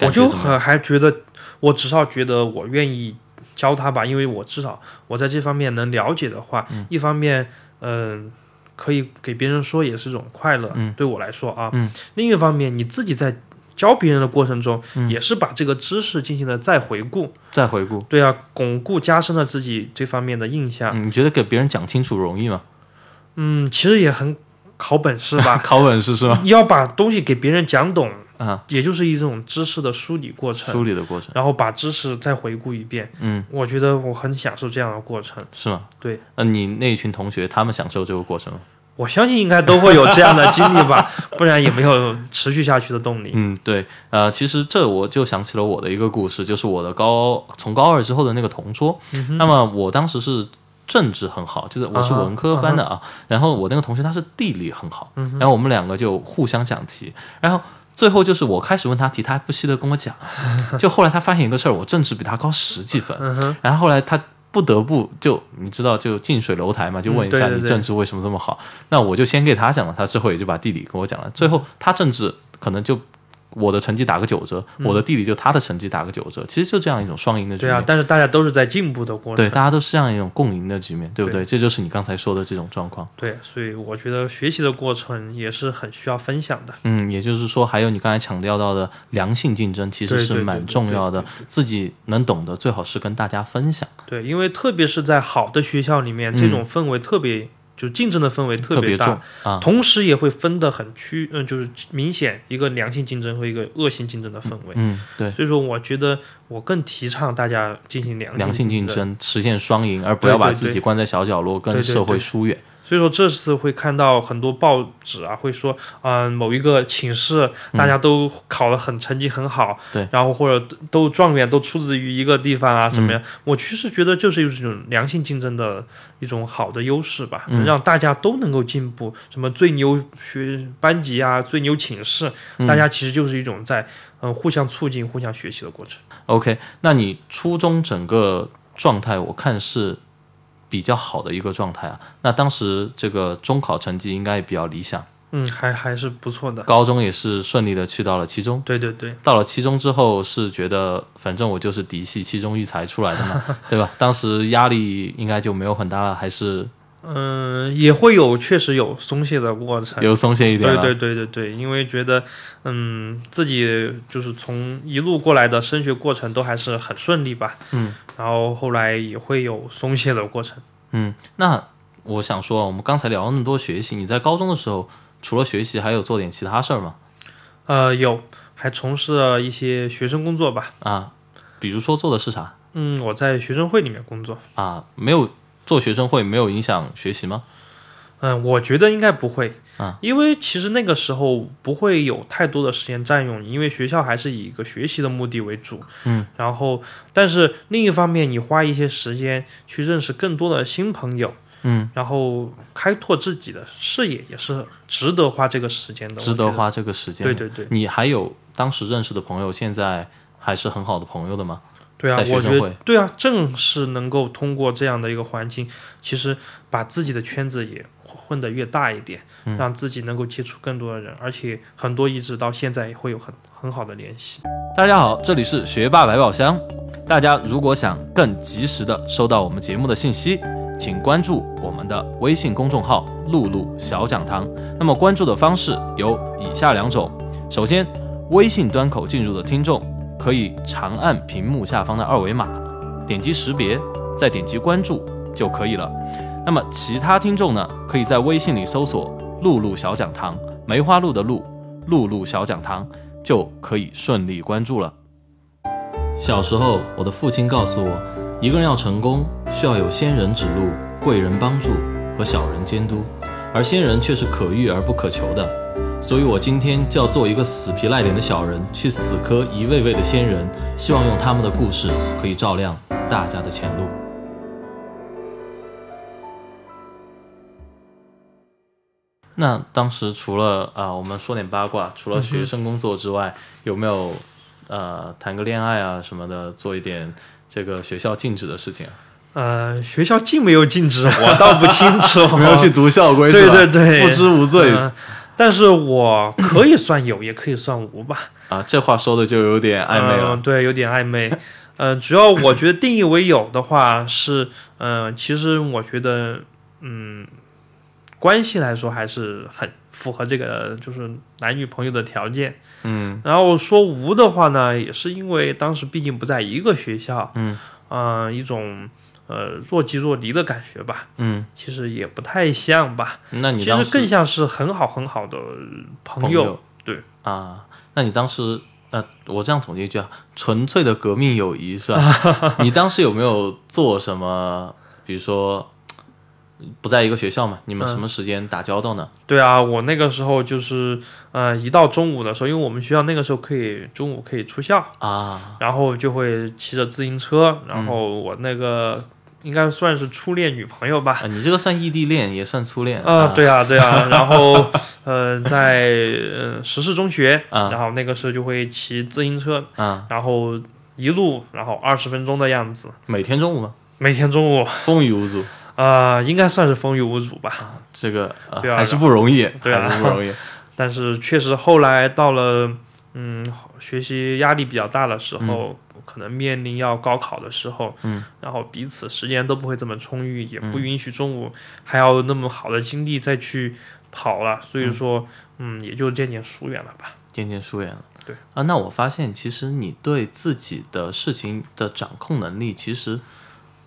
我就很还觉得，我至少觉得我愿意教他吧，因为我至少我在这方面能了解的话，嗯。一方面，嗯、可以给别人说也是一种快乐，嗯。对我来说啊，嗯。另一方面你自己在教别人的过程中，嗯也是把这个知识进行了再回顾，再回顾，对啊，巩固加深了自己这方面的印象，嗯，你觉得给别人讲清楚容易吗？嗯，其实也很考本事吧，考本事是吧？你要把东西给别人讲懂，啊，也就是一种知识的梳理过程，梳理的过程，然后把知识再回顾一遍。嗯，我觉得我很享受这样的过程。是吗？对，那你那一群同学，他们享受这个过程吗？我相信应该都会有这样的经历吧，不然也没有持续下去的动力。嗯，对，呃，其实这我就想起了我的一个故事，就是我的高从高二之后的那个同桌。那么我当时是政治很好，就是我是文科班的啊，然后我那个同学他是地理很好，然后我们两个就互相讲题，然后。最后就是我开始问他题，他还不惜的跟我讲，就后来他发现一个事儿，我政治比他高十几分，然后后来他不得不就你知道就近水楼台嘛，就问一下你政治为什么这么好？那我就先给他讲了，他之后也就把地理给我讲了。最后他政治可能就我的成绩打个九折，我的弟弟就他的成绩打个九折，其实就这样一种双赢的局面。对啊，但是大家都是在进步的过程。对，大家都是这样一种共赢的局面，对不对？这就是你刚才说的这种状况。对，所以我觉得学习的过程也是很需要分享的。嗯，也就是说，还有你刚才强调到的良性竞争，其实是蛮重要的。自己能懂得，最好是跟大家分享。对，因为特别是在好的学校里面，这种氛围特别就竞争的氛围特别大，别啊，同时也会分得很区，嗯、就是明显一个良性竞争和一个恶性竞争的氛围。嗯，对，所以说，我觉得我更提倡大家进行良良性竞争。实现双赢，而不要把自己关在小角落，跟社会对疏远。所以说这次会看到很多报纸啊，会说，嗯、某一个寝室大家都考得很成绩很好，对然后或者都状元都出自于一个地方啊，什么嗯样？我其实觉得就是一种良性竞争的一种好的优势吧，嗯让大家都能够进步。什么最牛学班级啊，最牛寝室，嗯大家其实就是一种在嗯、互相促进、互相学习的过程。OK，那你初中整个状态，我看是比较好的一个状态啊。那当时这个中考成绩应该也比较理想，嗯，还还是不错的。高中也是顺利的去到了七中。对对对，到了七中之后，是觉得反正我就是嫡系七中育才出来的嘛，对吧？当时压力应该就没有很大了，还是嗯，也会有确实有松懈的过程。有松懈一点。对对对对对，因为觉得，嗯，自己就是从一路过来的升学过程都还是很顺利吧，嗯，然后后来也会有松懈的过程。嗯，那我想说，我们刚才聊了那么多学习，你在高中的时候除了学习，还有做点其他事儿吗？呃，有还从事了一些学生工作吧，啊，比如说做的是啥嗯，我在学生会里面工作，啊？没有做学生会，没有影响学习吗？嗯，我觉得应该不会啊，因为其实那个时候不会有太多的时间占用你，因为学校还是以一个学习的目的为主，嗯，然后但是另一方面，你花一些时间去认识更多的新朋友，嗯，然后开拓自己的视野，也是值得花这个时间的，值得。花这个时间。对对对你还有当时认识的朋友，现在还是很好的朋友的吗？对啊我觉得对啊，正是能够通过这样的一个环境，其实把自己的圈子也混得越大一点，嗯让自己能够接触更多的人，而且很多一直到现在也会有很很好的联系。大家好，这里是学霸百宝箱。大家如果想更及时的收到我们节目的信息，请关注我们的微信公众号“露露小讲堂”。那么关注的方式有以下两种：首先，微信端口进入的听众可以长按屏幕下方的二维码，点击识别，再点击关注就可以了。那么其他听众呢，可以在微信里搜索“露露小讲堂”，梅花鹿的鹿，露露小讲堂。就可以顺利关注了。小时候，我的父亲告诉我，一个人要成功，需要有仙人指路、贵人帮助和小人监督，而仙人却是可遇而不可求的。所以我今天就要做一个死皮赖脸的小人，去死磕一位位的仙人，希望用他们的故事可以照亮大家的前路。那当时除了啊、我们说点八卦，除了学生工作之外，有没有呃谈个恋爱啊什么的，做一点这个学校禁止的事情啊？呃，学校禁没有禁止，我倒不清楚。没有去读校规 对？对对，不知无罪、嗯但是我可以算有，也可以算无吧。啊！这话说的就有点暧昧了。嗯，对，有点暧昧。嗯、主要我觉得定义为有的话是，嗯、其实我觉得，嗯，关系来说还是很符合这个就是男女朋友的条件。嗯然后说无的话呢，也是因为当时毕竟不在一个学校，嗯嗯、一种呃若即若离的感觉吧，嗯，其实也不太像吧，那你其实更像是很好很好的朋友。对啊？那你当时呃，我这样总结一句啊，纯粹的革命友谊是吧？你当时有没有做什么？比如说不在一个学校嘛，你们嗯什么时间打交道呢？对啊，我那个时候就是，呃，一到中午的时候，因为我们学校那个时候可以中午可以出校，啊，然后就会骑着自行车，然嗯后我那个应该算是初恋女朋友吧。啊你这个算异地恋，也算初恋。啊、对啊，对啊，然后呃，在呃实施中学，啊。然后那个时候就会骑自行车，啊，然后一路，然后二十分钟的样子，每天中午吗？每天中午，风雨无阻，啊，应该算是风雨无阻吧。这个、呃对啊还是不容易，对啊。还是不容易。但是确实后来到了，嗯，学习压力比较大的时候，可能面临要高考的时候，嗯，然后彼此时间都不会这么充裕，也不允许中午还要那么好的精力再去跑了，所以说，嗯，也就渐渐疏远了吧。渐渐疏远了。对啊，那我发现其实你对自己的事情的掌控能力其实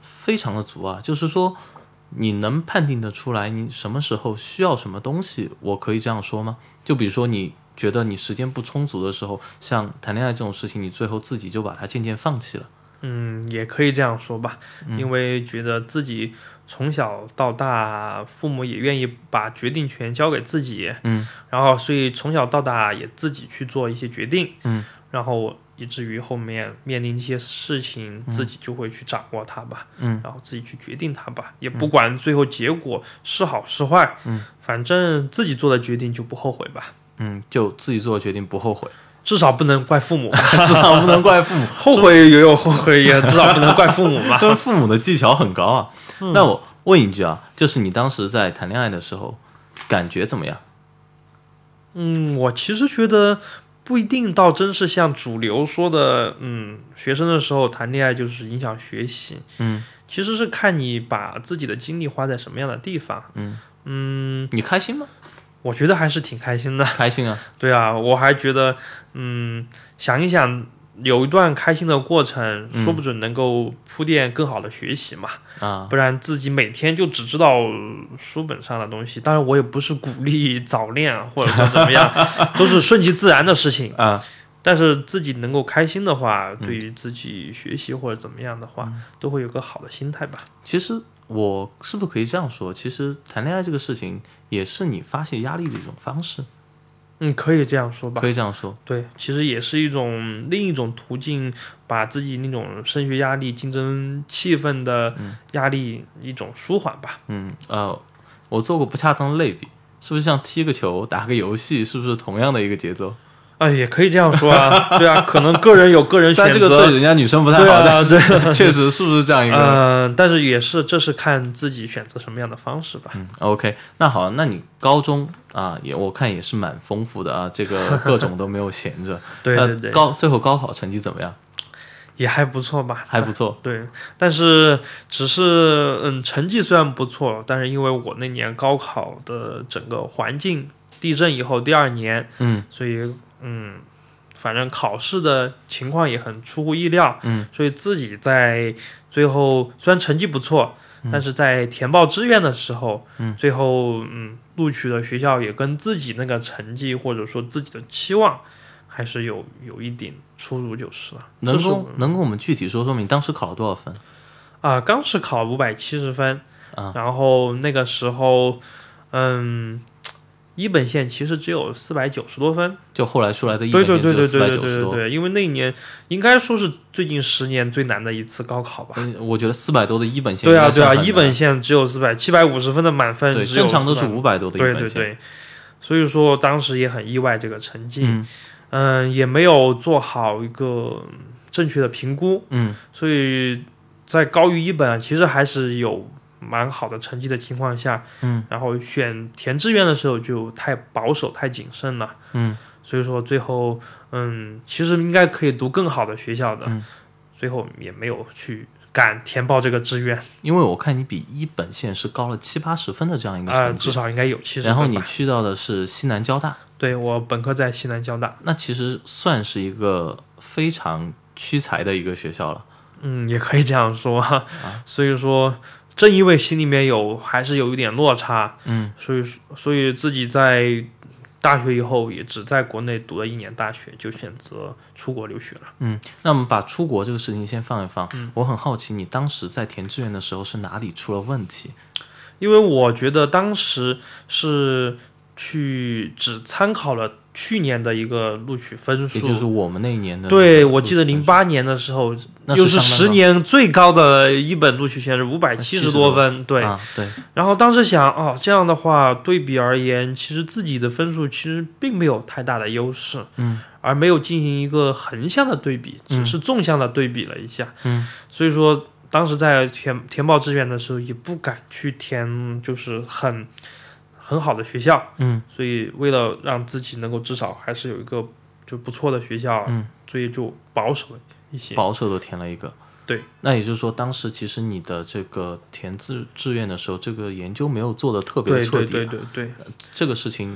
非常的足啊，就是说你能判定得出来你什么时候需要什么东西？我可以这样说吗？就比如说你觉得你时间不充足的时候，像谈恋爱这种事情，你最后自己就把它渐渐放弃了。嗯，也可以这样说吧，因为觉得自己从小到大，父母也愿意把决定权交给自己，嗯，然后所以从小到大也自己去做一些决定，嗯，然后以至于后面面临一些事情，自己就会去掌握它吧，嗯，然后自己去决定它吧，也不管最后结果是好是坏，嗯，反正自己做的决定就不后悔吧，嗯，就自己做的决定不后悔，至少不能怪父母，至少不能怪父母。后悔也有后悔，也 至少不能怪父母吧。跟父母的技巧很高啊。那我问一句啊，就是你当时在谈恋爱的时候，感觉怎么样？嗯，我其实觉得不一定，到真是像主流说的，嗯，学生的时候谈恋爱就是影响学习。嗯，其实是看你把自己的精力花在什么样的地方。嗯嗯，你开心吗？我觉得还是挺开心的。开心啊。对啊，我还觉得，嗯，想一想，有一段开心的过程，说不准能够铺垫更好的学习嘛。啊，不然自己每天就只知道书本上的东西。当然，我也不是鼓励早恋啊或者说怎么样，都是顺其自然的事情。啊，但是自己能够开心的话，嗯对于自己学习或者怎么样的话，都会有个好的心态吧。其实我是不是可以这样说？其实谈恋爱这个事情也是你发泄压力的一种方式，嗯，可以这样说吧可。以这样说。对，其实也是一种另一种途径，把自己那种升学压力、竞争气氛的压力一种舒缓吧。嗯，呃，我做过不恰当的类比，是不是像踢个球、打个游戏，是不是同样的一个节奏？啊，也可以这样说啊。对啊，可能个人有个人选但择。这个对人家女生不太好，对啊对 确实是不是这样一个？嗯、但是也是，这是看自己选择什么样的方式吧。嗯，OK，那好，那你高中啊，也我看也是蛮丰富的啊，这个 各种都没有闲着。那对对对，高最后高考成绩怎么样？也还不错吧，还不错。对，但是只是嗯，成绩虽然不错，但是因为我那年高考的整个环境，地震以后第二年，嗯所以嗯，反正考试的情况也很出乎意料，嗯，所以自己在最后虽然成绩不错，但是在填报志愿的时候，嗯，最后嗯录取的学校也跟自己那个成绩或者说自己的期望还是有有一点出入就是了。能这是够能跟我们具体说说你当时考了多少分？啊，刚是考五百七十分，啊然后那个时候，嗯，一本线其实只有四百九十多分，就后来出来的一本线只有四对对对对百九十多。对对对对，因为那一年应该说是最近十年最难的一次高考吧。嗯，我觉得四百多的一本线对啊对啊，一本线只有四百七百五十分的满分，对只有正常都是400五百多的一对本线。对对，所以说当时也很意外这个成绩，嗯嗯，也没有做好一个正确的评估，嗯所以在高于一本其实还是有蛮好的成绩的情况下，嗯，然后选填志愿的时候就太保守、太谨慎了，嗯，所以说最后，嗯，其实应该可以读更好的学校的，嗯。最后也没有去敢填报这个志愿，因为我看你比一本线是高了七八十分的这样一个啊、成绩，至少应该有七十分然后。你去到的是西南交大，对我本科在西南交大，那其实算是一个非常屈才的一个学校了。嗯，也可以这样说，所以说。正因为心里面有还是有一点落差，嗯，所以所以自己在大学以后也只在国内读了一年大学，就选择出国留学了。嗯，那我们把出国这个事情先放一放。嗯我很好奇，你当时在填志愿的时候是哪里出了问题？因为我觉得当时是去只参考了去年的一个录取分数，也就是我们那一年的对，我记得零八年的时候，那又是十年最高的一本录取线是五百七十多。分，对。啊，对，然后当时想，哦，这样的话对比而言，其实自己的分数其实并没有太大的优势，嗯，而没有进行一个横向的对比，嗯。只是纵向的对比了一下，嗯，所以说当时在填填报志愿的时候，也不敢去填就是很很好的学校，嗯，所以为了让自己能够至少还是有一个就不错的学校，嗯，所以就保守一些，保守的填了一个。对，那也就是说，当时其实你的这个填志志愿的时候，这个研究没有做的特别彻底、啊。对对对，这个事情，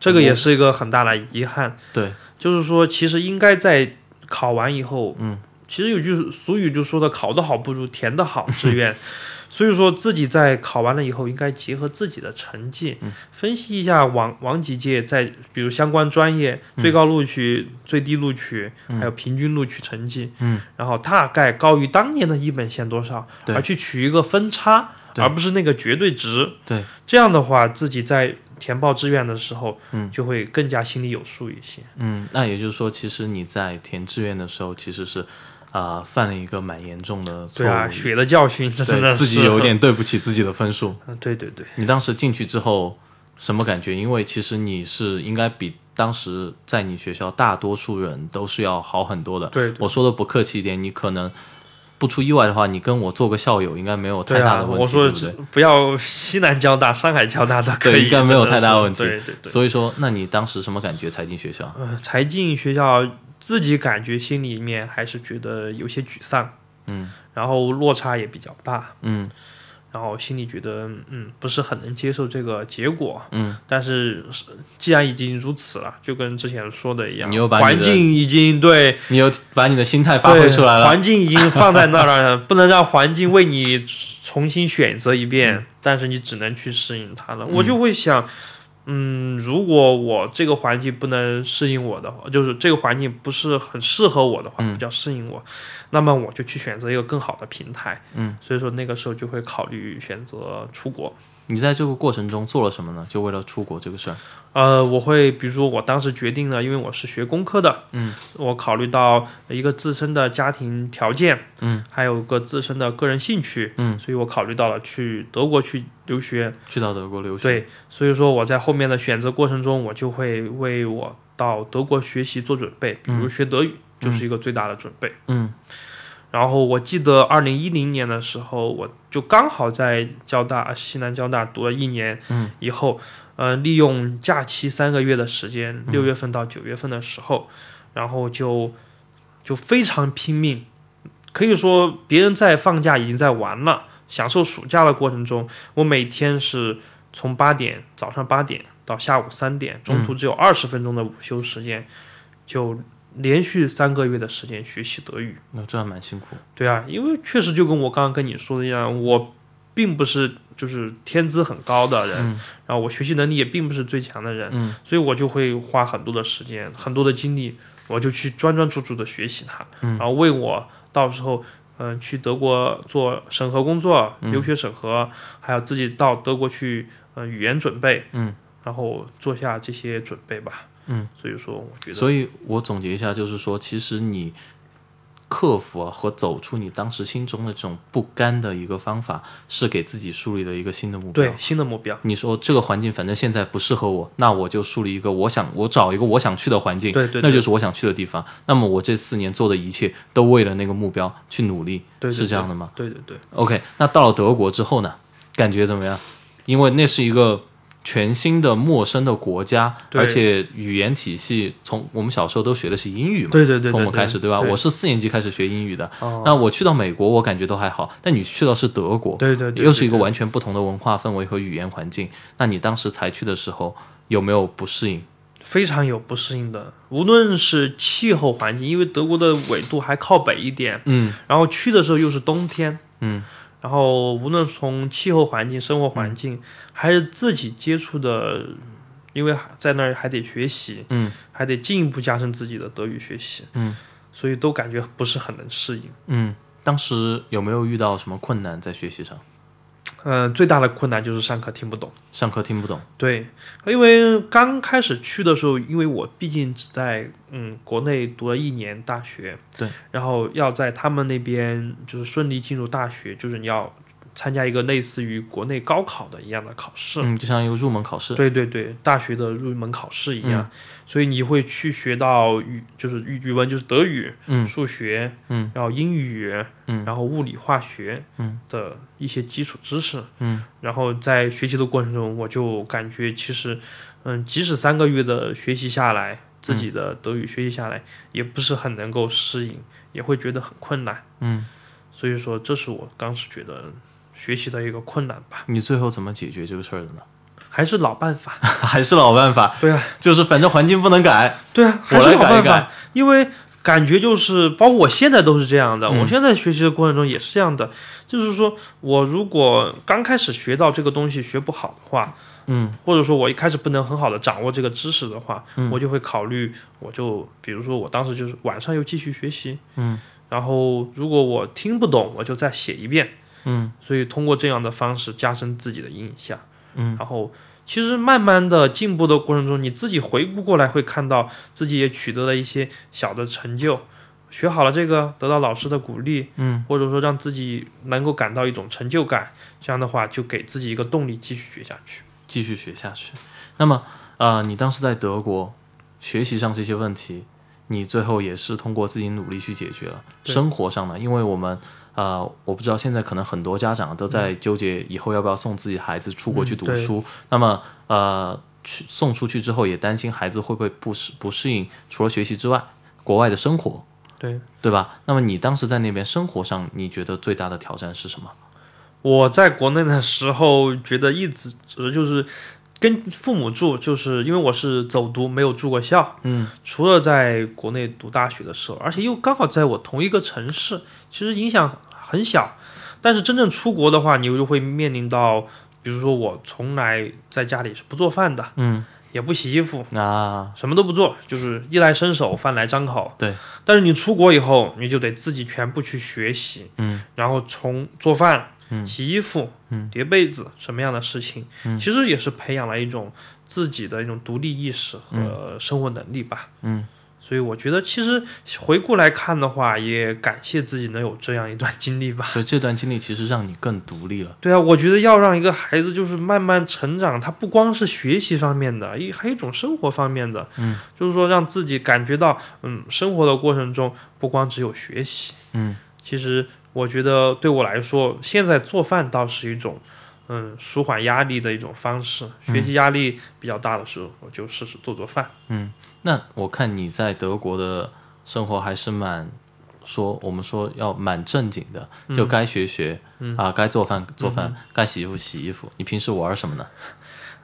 这个也是一个很大的遗憾。对，就是说，其实应该在考完以后，嗯，其实有句俗语就说的“考得好不如填得好”志愿，所以说自己在考完了以后，应该结合自己的成绩，分析一下往往几届在比如相关专业最高录取、最低录取，还有平均录取成绩，嗯，然后大概高于当年的一本线多少，对。而去取一个分差，而不是那个绝对值。对，这样的话，自己在填报志愿的时候，嗯，就会更加心里有数一些。嗯，那也就是说，其实你在填志愿的时候，其实是啊、犯了一个蛮严重的错误，对啊，血的教训，真的自己有一点对不起自己的分数。嗯，对对对，你当时进去之后什么感觉？因为其实你是应该比当时在你学校大多数人都是要好很多的。对对我说的不客气一点，你可能不出意外的话，你跟我做个校友应该没有太大的问题，我说对不对？不要西南交大、上海交大都可以，应该没有太大问题对对对，所以说，那你当时什么感觉才进学校？呃，才进学校，自己感觉心里面还是觉得有些沮丧，嗯，然后落差也比较大，嗯。然后心里觉得嗯不是很能接受这个结果，嗯，但是是既然已经如此了，就跟之前说的一样，你又把你环境已经对。你又把你的心态发挥出来了。环境已经放在那儿了，不能让环境为你重新选择一遍，嗯。但是你只能去适应它了。我就会想，嗯，如果我这个环境不能适应我的话，就是这个环境不是很适合我的话，嗯比较适应我，那么我就去选择一个更好的平台。嗯，所以说那个时候就会考虑选择出国。你在这个过程中做了什么呢？就为了出国这个事儿。呃，我会比如说我当时决定了，因为我是学工科的，嗯，我考虑到一个自身的家庭条件，嗯，还有个自身的个人兴趣，嗯，所以我考虑到了去德国去留学。去到德国留学。对，所以说我在后面的选择过程中，我就会为我到德国学习做准备，比如学德语、就是一个最大的准备。嗯然后我记得二零一零年的时候，我就刚好在交大西南交大读了一年，嗯，以后，呃，利用假期三个月的时间，六月份到九月份的时候，然后就就非常拼命，可以说别人在放假已经在玩了，享受暑假的过程中，我每天是从八点早上八点到下午三点，中途只有二十分钟的午休时间，就连续三个月的时间学习德语。那这还蛮辛苦。对啊，因为确实就跟我刚刚跟你说的一样，我并不是就是天资很高的人，嗯。然后我学习能力也并不是最强的人，嗯。所以我就会花很多的时间、很多的精力，我就去专专注注的学习它，嗯。然后为我到时候嗯、去德国做审核工作、嗯。留学审核，还有自己到德国去呃语言准备，嗯，然后做下这些准备吧，嗯，所以说我觉得，所以我总结一下，就是说，其实你克服啊和走出你当时心中的这种不甘的一个方法，是给自己树立了一个新的目标。对新的目标，你说这个环境反正现在不适合我，那我就树立一个我想我找一个我想去的环境，对对对那就是我想去的地方。那么我这四年做的一切都为了那个目标去努力，对对是这样的吗对对对。？OK，那到了德国之后呢，感觉怎么样？因为那是一个全新的陌生的国家，而且语言体系从我们小时候都学的是英语嘛，对对对对从我们开始对吧？我是四年级开始学英语的，哦那我去到美国，我感觉都还好，但你去到是德国，对对对，又是一个完全不同的文化氛围和语言环境。那你当时才去的时候有没有不适应？非常有不适应的，无论是气候环境，因为德国的纬度还靠北一点，嗯然后去的时候又是冬天，嗯然后无论从气候环境、生活环境，还是自己接触的，因为在那儿还得学习，嗯还得进一步加深自己的德语学习，嗯所以都感觉不是很能适应。嗯，当时有没有遇到什么困难在学习上？嗯、最大的困难就是上课听不懂。上课听不懂？对，因为刚开始去的时候，因为我毕竟只在嗯国内读了一年大学，对，然后要在他们那边就是顺利进入大学，就是你要参加一个类似于国内高考的一样的考试，嗯，就像一个入门考试。对对对，大学的入门考试一样，所以你会去学到语，就是语语文就是德语、嗯。数学，嗯，然后英语，嗯。然后物理化学，嗯。的一些基础知识，嗯，然后在学习的过程中，我就感觉其实，嗯，即使三个月的学习下来，自己的德语学习下来，也不是很能够适应，也会觉得很困难，嗯，所以说这是我当时觉得学习的一个困难吧，你最后怎么解决这个事儿的呢？还是老办法，还是老办法，对啊，就是反正环境不能改。对啊，还是老办法，因为感觉就是，包括我现在都是这样的。嗯。我现在学习的过程中也是这样的，就是说我如果刚开始学到这个东西学不好的话，嗯。或者说我一开始不能很好的掌握这个知识的话，嗯。我就会考虑，我就比如说我当时就是晚上又继续学习，嗯，然后如果我听不懂，我就再写一遍，嗯所以通过这样的方式加深自己的印象，嗯然后其实慢慢的进步的过程中，你自己回顾过来会看到自己也取得了一些小的成就，学好了这个，得到老师的鼓励，嗯，或者说让自己能够感到一种成就感，这样的话就给自己一个动力继续学下去。继续学下去。那么，呃，你当时在德国学习上这些问题，你最后也是通过自己努力去解决了。生活上呢，因为我们呃，我不知道现在可能很多家长都在纠结以后要不要送自己孩子出国去读书。那么，呃，去送出去之后，也担心孩子会不会不适不适应，除了学习之外，国外的生活，对，对吧？那么你当时在那边生活上，你觉得最大的挑战是什么？我在国内的时候，觉得一直呃就是跟父母住，就是因为我是走读，没有住过校。嗯除了在国内读大学的时候，而且又刚好在我同一个城市，其实影响很小。但是真正出国的话，你就会面临到，比如说我从来在家里是不做饭的，嗯也不洗衣服，啊，什么都不做，就是衣来伸手，饭来张口。对。但是你出国以后，你就得自己全部去学习，嗯然后从做饭、嗯。洗衣服、嗯。叠被子什么样的事情，嗯。其实也是培养了一种自己的一种独立意识和生活能力吧。嗯。所以我觉得，其实回顾来看的话，也感谢自己能有这样一段经历吧。所以这段经历其实让你更独立了。对啊，我觉得要让一个孩子就是慢慢成长，他不光是学习方面的，一还有一种生活方面的，嗯，就是说让自己感觉到，嗯，生活的过程中不光只有学习，嗯。其实我觉得对我来说，现在做饭倒是一种，嗯，舒缓压力的一种方式。学习压力比较大的时候，我就试试做做饭。嗯那我看你在德国的生活还是蛮说我们说要蛮正经的，就该学学，啊，该做饭做饭，该洗衣服洗衣服。你平时玩什么呢？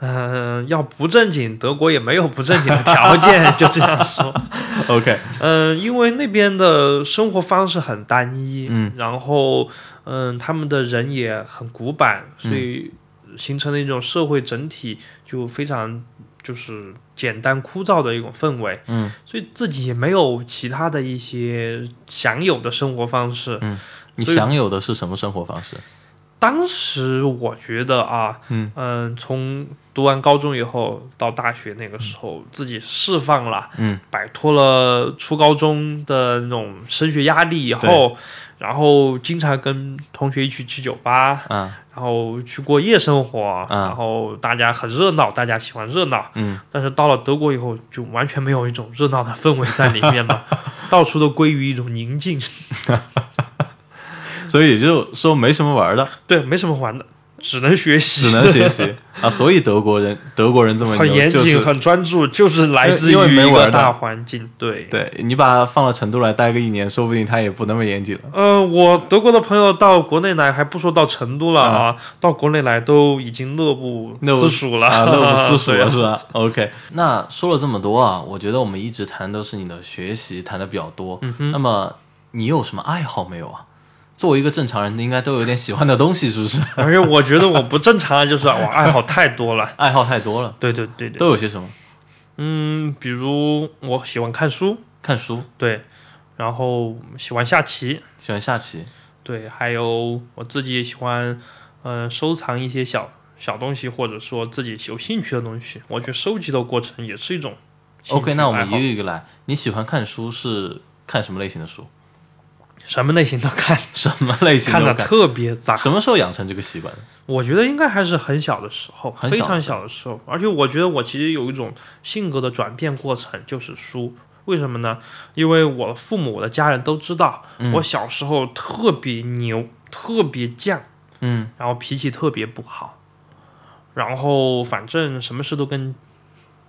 嗯、要不正经，德国也没有不正经的条件，就这样说。OK，嗯，因为那边的生活方式很单一，嗯，然后嗯，他们的人也很古板，所以形成了一种社会整体就非常就是简单枯燥的一种氛围，嗯，所以自己也没有其他的一些享有的生活方式。嗯你享有的是什么生活方式？当时我觉得啊，嗯。从读完高中以后到大学那个时候，自己释放了，嗯，摆脱了初高中的那种升学压力以后，然后经常跟同学一起去酒吧，啊，然后去过夜生活，嗯然后大家很热闹，大家喜欢热闹，嗯，但是到了德国以后，就完全没有一种热闹的氛围在里面了，到处都归于一种宁静，所以也就说没什么玩的，对，没什么玩的，只能学习，只能学习 啊。所以德国人德国人这么牛，很严谨、就是很专注，就是来自于一个大环境。对，对你把他放到成都来待个一年，说不定他也不那么严谨了。呃，我德国的朋友到国内来，还不说到成都了啊，到国内来都已经乐不思蜀了啊，乐不思 蜀了是吧？OK，那说了这么多啊，我觉得我们一直谈都是你的学习谈的比较多。嗯那么你有什么爱好没有啊？作为一个正常人，应该都有点喜欢的东西，是不是？而且我觉得我不正常的就是我爱好太多了。爱好太多了，对对对对，都有些什么？嗯，比如我喜欢看书，看书，对，然后喜欢下棋，喜欢下棋。对，还有我自己也喜欢，呃，收藏一些小小东西，或者说自己有兴趣的东西。我觉得收集的过程也是一种 OK，那我们一个一个来。你喜欢看书是看什么类型的书？什么类型都看，什么类型看的都看？特别杂。什么时候养成这个习惯的？我觉得应该还是很小的时候，非常小的时候。而且我觉得我其实有一种性格的转变过程，就是书。为什么呢？因为我的父母、我的家人都知道，嗯我小时候特别牛、特别犟，嗯然后脾气特别不好，然后反正什么事都跟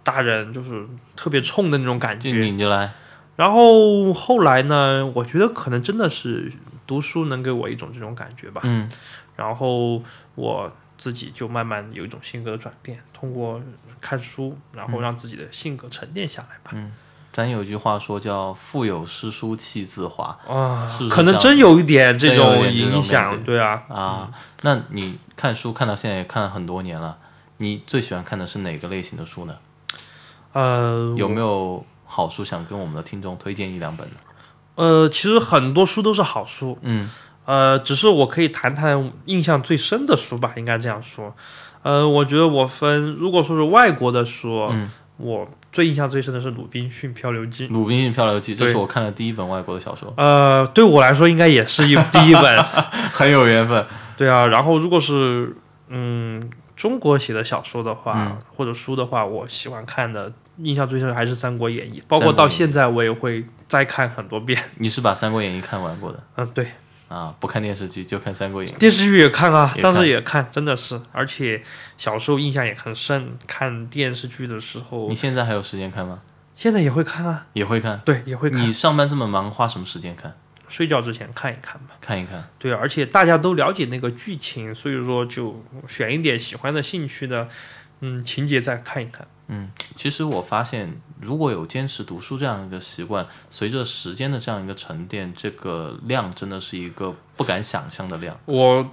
大人就是特别冲的那种感觉。拧着来。然后后来呢，我觉得可能真的是读书能给我一种这种感觉吧。嗯然后我自己就慢慢有一种性格的转变，通过看书，然后让自己的性格沉淀下来吧。咱有一句话说叫“腹有诗书气自华啊可能真有一点这种影响，对啊”，啊。那你看书看到现在也看了很多年了，你最喜欢看的是哪个类型的书呢？呃，有没有好书想跟我们的听众推荐一两本呢？呃，其实很多书都是好书，嗯呃，只是我可以谈谈印象最深的书吧，应该这样说。呃，我觉得我分，如果说是外国的书，嗯，我最印象最深的是《鲁滨逊漂流记》。《鲁滨逊漂流记》这是我看的第一本外国的小说，呃，对我来说应该也是一第一本。很有缘分。对啊，然后如果是嗯中国写的小说的话，嗯或者书的话，我喜欢看的印象最深的还是《三国演义》，包括到现在我也会再看很多遍。你是把《三国演义》看完过的嗯，对，啊？不看电视剧就看《三国演义》。电视剧也看啊，当时也看，真的是，而且小时候印象也很深。看电视剧的时候你，现在还有时间看吗？现在也会看啊，也会看。对，也会看。你上班这么忙，花什么时间看？睡觉之前看一看吧。看一看。对，而且大家都了解那个剧情，所以说就选一点喜欢的、兴趣的，嗯，情节再看一看。其实我发现，如果有坚持读书这样一个习惯，随着时间的这样一个沉淀，这个量真的是一个不敢想象的量。我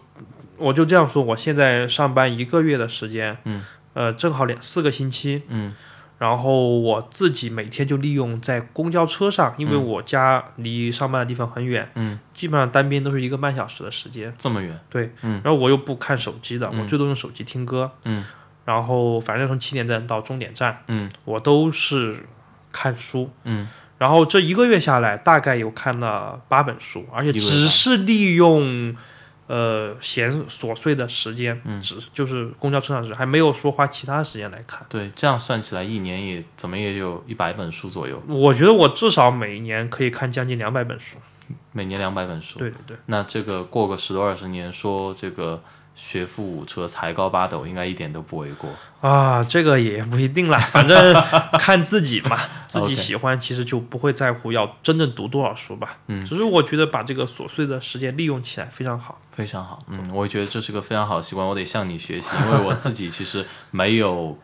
我就这样说，我现在上班一个月的时间，嗯，呃，正好两四个星期，嗯。然后我自己每天就利用在公交车上，因为我家离上班的地方很远，嗯，基本上单边都是一个半小时的时间，这么远，对，嗯然后我又不看手机的，嗯我最多用手机听歌，嗯，然后反正从起点站到终点站，嗯我都是看书，嗯，然后这一个月下来，大概有看了八本书，而且只是利用呃闲琐碎的时间，嗯只就是公交车上时，还没有说花其他时间来看。对，这样算起来一年也怎么也有一百本书左右，我觉得我至少每一年可以看将近两百本书。每年两百本书。对对对，那这个过个十多二十年，说这个学富五车、才高八斗，应该一点都不为过。啊，这个也不一定啦，反正 看自己嘛，自己喜欢，其实就不会在乎要真正读多少书吧。嗯只是我觉得把这个琐碎的时间利用起来非常好。非常好，嗯，我也觉得这是个非常好的习惯，我得向你学习，因为我自己其实没有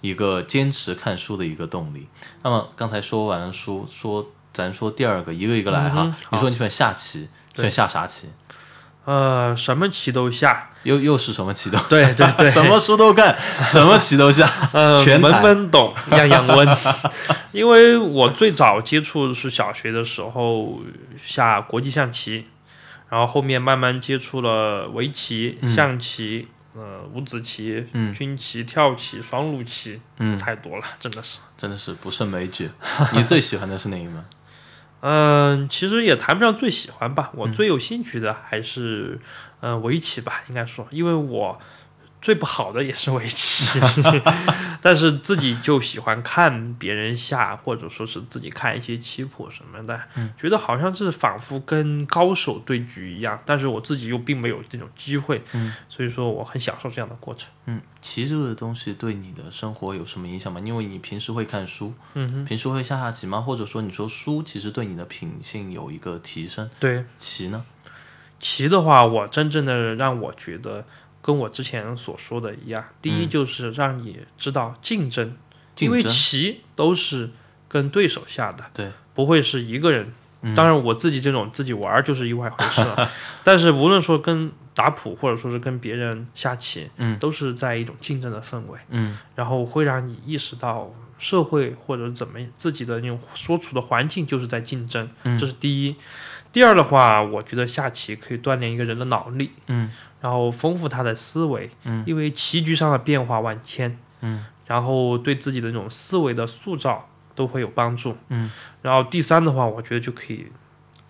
一个坚持看书的一个动力。那么刚才说完了书，说咱说第二个，一个一个来哈。你说你喜欢下棋，喜欢下啥棋？呃，什么棋都下，又又是什么棋都，对对对，什么书都看，什么棋都下，呃，门。门懂，样样温。因为我最早接触是小学的时候下国际象棋，然后后面慢慢接触了围棋、嗯象棋、呃五子棋、嗯军棋、跳棋、双陆棋，嗯，太多了，真的是。真的是不胜枚举。你最喜欢的是哪一门？嗯，其实也谈不上最喜欢吧，我嗯。最有兴趣的还是嗯、呃围棋吧，应该说，因为我最不好的也是围棋，但是自己就喜欢看别人下，或者说是自己看一些棋谱什么的，嗯觉得好像是仿佛跟高手对局一样，但是我自己又并没有这种机会，嗯所以说我很享受这样的过程。嗯，棋这个东西对你的生活有什么影响吗？因为你平时会看书，嗯，平时会下下棋吗？或者说你说书其实对你的品性有一个提升，对。棋呢？棋的话，我真正的让我觉得跟我之前所说的一样，第一嗯就是让你知道竞争，因为棋都是跟对手下的，对，不会是一个人。嗯当然，我自己这种自己玩儿就是一外回事了。但是无论说跟打谱，或者说是跟别人下棋，嗯都是在一种竞争的氛围，嗯然后会让你意识到社会或者怎么自己的那种所处的环境就是在竞争，嗯这是第一。第二的话，我觉得下棋可以锻炼一个人的脑力，嗯然后丰富他的思维，嗯。因为棋局上的变化万千，嗯。然后对自己的那种思维的塑造都会有帮助，嗯，然后第三的话，我觉得就可以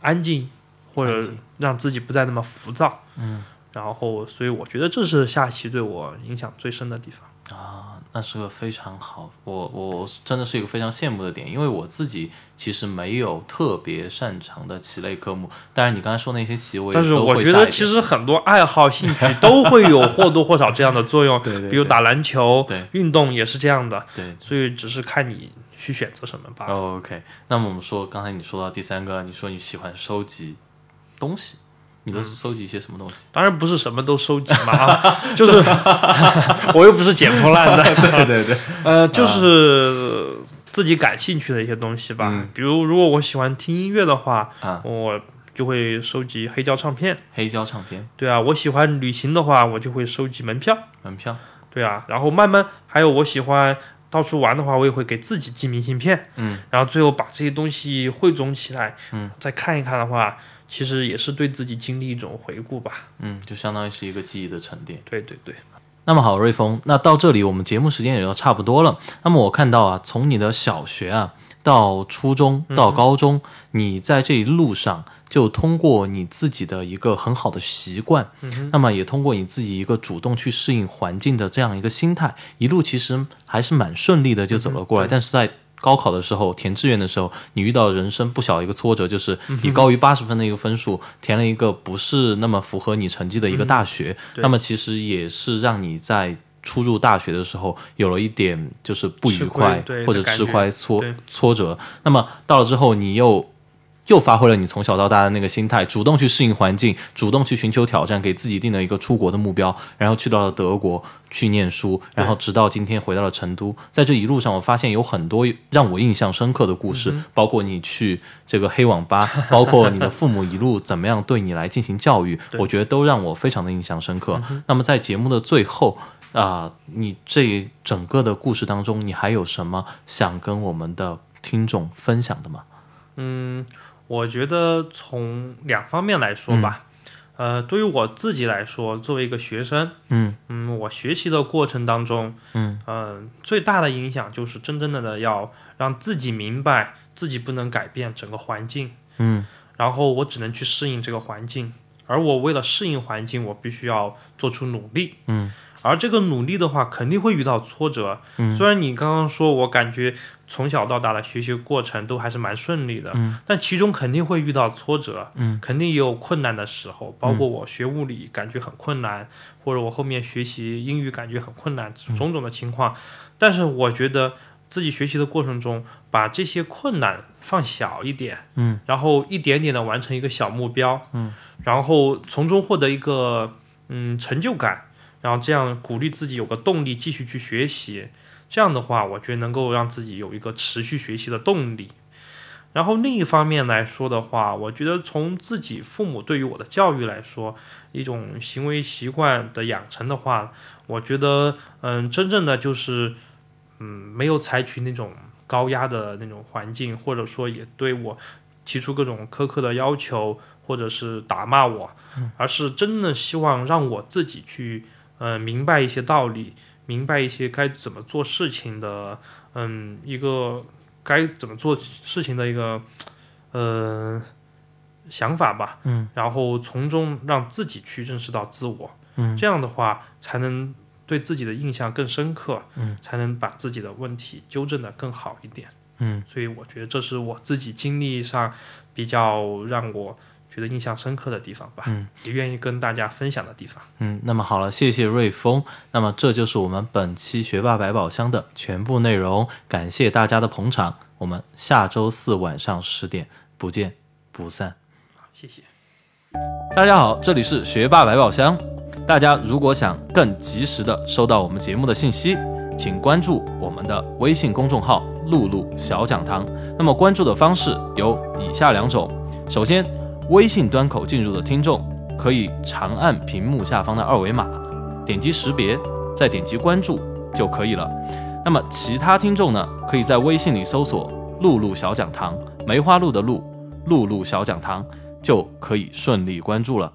安静，或者让自己不再那么浮躁，嗯。然后所以我觉得这是下棋对我影响最深的地方。啊，那是个非常好，我我真的是一个非常羡慕的点，因为我自己其实没有特别擅长的棋类科目，但是你刚才说那些棋我也但是我觉得其实很多爱好、兴趣都会有或多或少这样的作用，对对对比如打篮球、对运动也是这样的，对所以只是看你去选择什么吧。哦 OK，那么我们说，刚才你说到第三个，你说你喜欢收集东西，你都是收集一些什么东西？当然不是什么都收集嘛，啊，就是 我又不是捡破烂的，对 对对，呃，就是自己感兴趣的一些东西吧。嗯比如，如果我喜欢听音乐的话，啊，我就会收集黑胶唱片。黑胶唱片对啊，我喜欢旅行的话，我就会收集门票。门票，对啊，然后慢慢还有我喜欢到处玩的话，我也会给自己寄明信片。嗯，然后最后把这些东西汇总起来，嗯，再看一看的话，其实也是对自己经历一种回顾吧。嗯，就相当于是一个记忆的沉淀。对对对，那么好，瑞峰，那到这里我们节目时间也要差不多了。那么我看到啊，从你的小学啊到初中到高中，你在这一路上就通过你自己的一个很好的习惯，那么也通过你自己一个主动去适应环境的这样一个心态，一路其实还是蛮顺利的就走了过来。但是在高考的时候，填志愿的时候，你遇到人生不小的一个挫折，就是你高于八十分的一个分数，填了一个不是那么符合你成绩的一个大学。对那么其实也是让你在初入大学的时候有了一点就是不愉快或者吃亏挫挫折。那么到了之后，你又又发挥了你从小到大的那个心态，主动去适应环境，主动去寻求挑战，给自己定了一个出国的目标，然后去到了德国去念书，然后直到今天回到了成都。在这一路上，我发现有很多让我印象深刻的故事，包括你去这个黑网吧，包括你的父母一路怎么样对你来进行教育，我觉得都让我非常的印象深刻。那么在节目的最后。啊、你这整个的故事当中，你还有什么想跟我们的听众分享的吗？嗯，我觉得从两方面来说吧，呃，对于我自己来说，作为一个学生，嗯。嗯，我学习的过程当中，嗯。呃最大的影响就是真正的要让自己明白自己不能改变整个环境，嗯。然后我只能去适应这个环境，而我为了适应环境，我必须要做出努力，嗯。而这个努力的话，肯定会遇到挫折。嗯。虽然你刚刚说，我感觉从小到大的学习过程都还是蛮顺利的，嗯但其中肯定会遇到挫折，嗯肯定也有困难的时候。包括我学物理感觉很困难，或者我后面学习英语感觉很困难，嗯种种的情况。但是我觉得自己学习的过程中，把这些困难放小一点，嗯，然后一点点的完成一个小目标，嗯，然后从中获得一个嗯成就感。然后这样鼓励自己有个动力继续去学习，这样的话，我觉得能够让自己有一个持续学习的动力。然后另一方面来说的话，我觉得从自己父母对于我的教育来说，一种行为习惯的养成的话，我觉得嗯，真正的就是嗯，没有采取那种高压的那种环境，或者说也对我提出各种苛刻的要求，或者是打骂我，而是真的希望让我自己去。嗯，明白一些道理，明白一些该怎么做事情的，嗯，一个该怎么做事情的一个呃想法吧，嗯，然后从中让自己去认识到自我，嗯，这样的话才能对自己的印象更深刻，嗯，才能把自己的问题纠正的更好一点，嗯，所以我觉得这是我自己经历上比较让我。觉得印象深刻的地方吧，嗯，也愿意跟大家分享的地方。嗯，那么好了，谢谢瑞丰。那么这就是我们本期学霸百宝箱的全部内容，感谢大家的捧场。我们下周四晚上十点不见不散。好，谢谢。大家好，这里是学霸百宝箱。大家如果想更及时的收到我们节目的信息，请关注我们的微信公众号“露露小讲堂”。那么关注的方式有以下两种：首先，微信端口进入的听众可以长按屏幕下方的二维码，点击识别，再点击关注就可以了。那么其他听众呢，可以在微信里搜索“露露小讲堂”，梅花鹿的鹿，露露小讲堂。就可以顺利关注了。